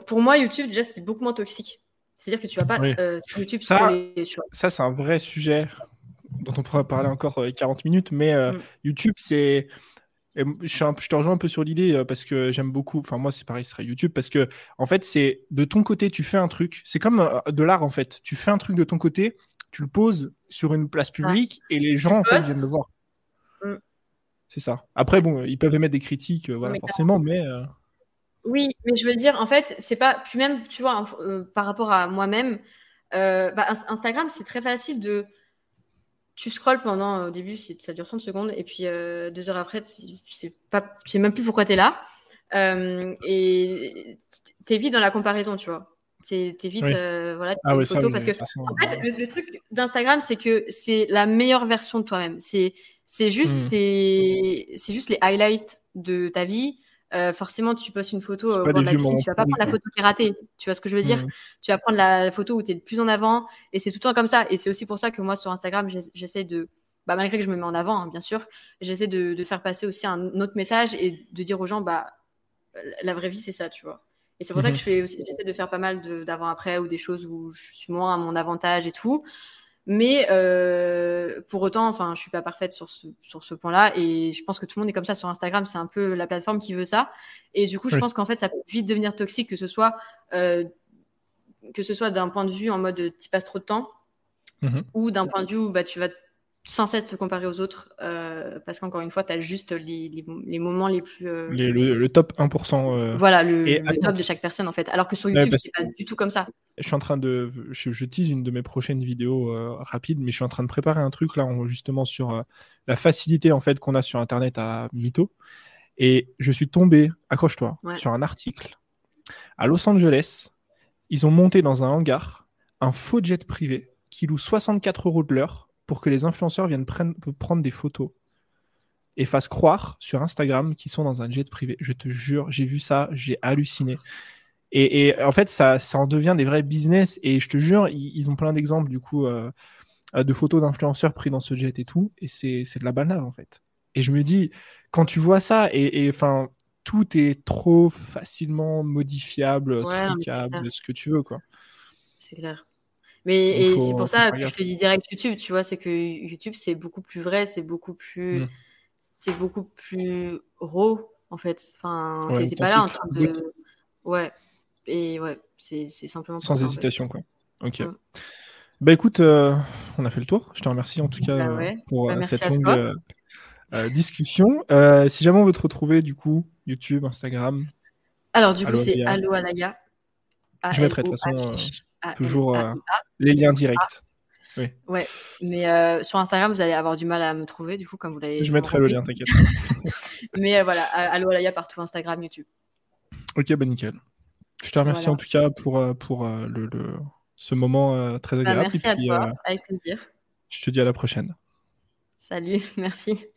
pour moi, YouTube, déjà, c'est beaucoup moins toxique. C'est-à-dire que tu vas pas euh, sur YouTube ça, ça c'est un vrai sujet dont on pourra parler encore 40 euh, minutes, mais euh, mm. YouTube, c'est. Je, je, te rejoins un peu sur l'idée parce que j'aime beaucoup. Enfin, moi, c'est pareil, ce serait YouTube parce que, en fait, c'est de ton côté, tu fais un truc. C'est comme de l'art, en fait. Tu fais un truc de ton côté, tu le poses sur une place publique et les gens, en fait, viennent le voir. Mm. C'est ça. Après, bon, ils peuvent émettre des critiques, voilà, forcément, mais. Oui, mais je veux dire, en fait, c'est pas. Puis même, tu vois, euh, par rapport à moi-même, euh, bah, Instagram, c'est très facile de. Tu scrolles pendant, au début, ça dure 30 secondes, et puis euh, deux heures après, tu sais, pas, tu sais même plus pourquoi tu es là. et tu es vite dans la comparaison, tu vois. Tu es, vite, voilà, ah parce que, en fait, le, truc d'Instagram, c'est que c'est la meilleure version de toi-même. C'est juste, mmh. c'est juste les highlights de ta vie euh, forcément, tu postes une photo au bord de la piscine, tu vas pas prendre la photo qui est ratée. Tu vois ce que je veux dire? Mmh. Tu vas prendre la photo où tu es le plus en avant et c'est tout le temps comme ça. Et c'est aussi pour ça que moi, sur Instagram, j'essaie de, bah, malgré que je me mets en avant, hein, bien sûr, j'essaie de, de, faire passer aussi un autre message et de dire aux gens, bah, la vraie vie, c'est ça, tu vois. Et c'est pour ça que mmh je fais j'essaie de faire pas mal d'avant-après ou des choses où je suis moins à mon avantage et tout. Mais euh, pour autant, enfin, je suis pas parfaite sur ce, sur ce point-là. Et je pense que tout le monde est comme ça sur Instagram. C'est un peu la plateforme qui veut ça. Et du coup, je pense qu'en fait, ça peut vite devenir toxique, que ce soit, euh, que ce soit d'un point de vue en mode tu passes trop de temps, mmh ou d'un point de vue où bah, tu vas sans cesse te comparer aux autres, euh, parce qu'encore une fois, tu as juste les, les, moments les plus. Euh, le, top 1%. Euh, voilà, le, top de chaque personne, en fait. Alors que sur YouTube, c'est pas du tout comme ça. Je suis en train de. Je, tease une de mes prochaines vidéos rapides, mais je suis en train de préparer un truc, là, justement, sur la facilité, en fait, qu'on a sur Internet à Mytho. Et je suis tombé, accroche-toi, sur un article. À Los Angeles, ils ont monté dans un hangar un faux jet privé qui loue 64 euros de l'heure pour que les influenceurs viennent prendre des photos et fassent croire sur Instagram qu'ils sont dans un jet privé. Je te jure, j'ai vu ça, j'ai halluciné. Et, en fait, ça, ça en devient des vrais business. Et je te jure, ils, ont plein d'exemples du coup euh, de photos d'influenceurs pris dans ce jet et tout. Et c'est de la banane en fait. Et je me dis, quand tu vois ça, et enfin, tout est trop facilement modifiable, ouais, de ce que tu veux, quoi. C'est clair. Mais c'est pour ça que je te dis direct YouTube, tu vois, c'est que YouTube, c'est beaucoup plus vrai, c'est beaucoup plus. Mmh. C'est beaucoup plus raw, en fait. Enfin, t'es pas là en train de. Ouais. Et ouais, c'est simplement. Sans hésitation, quoi. Ok. Mmh. Bah écoute, euh, on a fait le tour. Je te remercie en tout cas bah euh, pour bah, euh, cette longue discussion. si jamais on veut te retrouver, du coup, YouTube, Instagram. Alors, du coup, c'est Allo Alaya. Je mettrai de toute façon. Toujours euh, les liens directs. Oui. Ouais, mais euh, sur Instagram, vous allez avoir du mal à me trouver, du coup, comme vous l'avez. Je mettrai le lien, t'inquiète. mais euh, voilà, allo Alaya partout, Instagram, YouTube. Ok, bah nickel. Je te remercie en tout cas pour, pour le, ce moment très bah, agréable. merci à toi, avec plaisir. Je te dis à la prochaine. Salut, merci.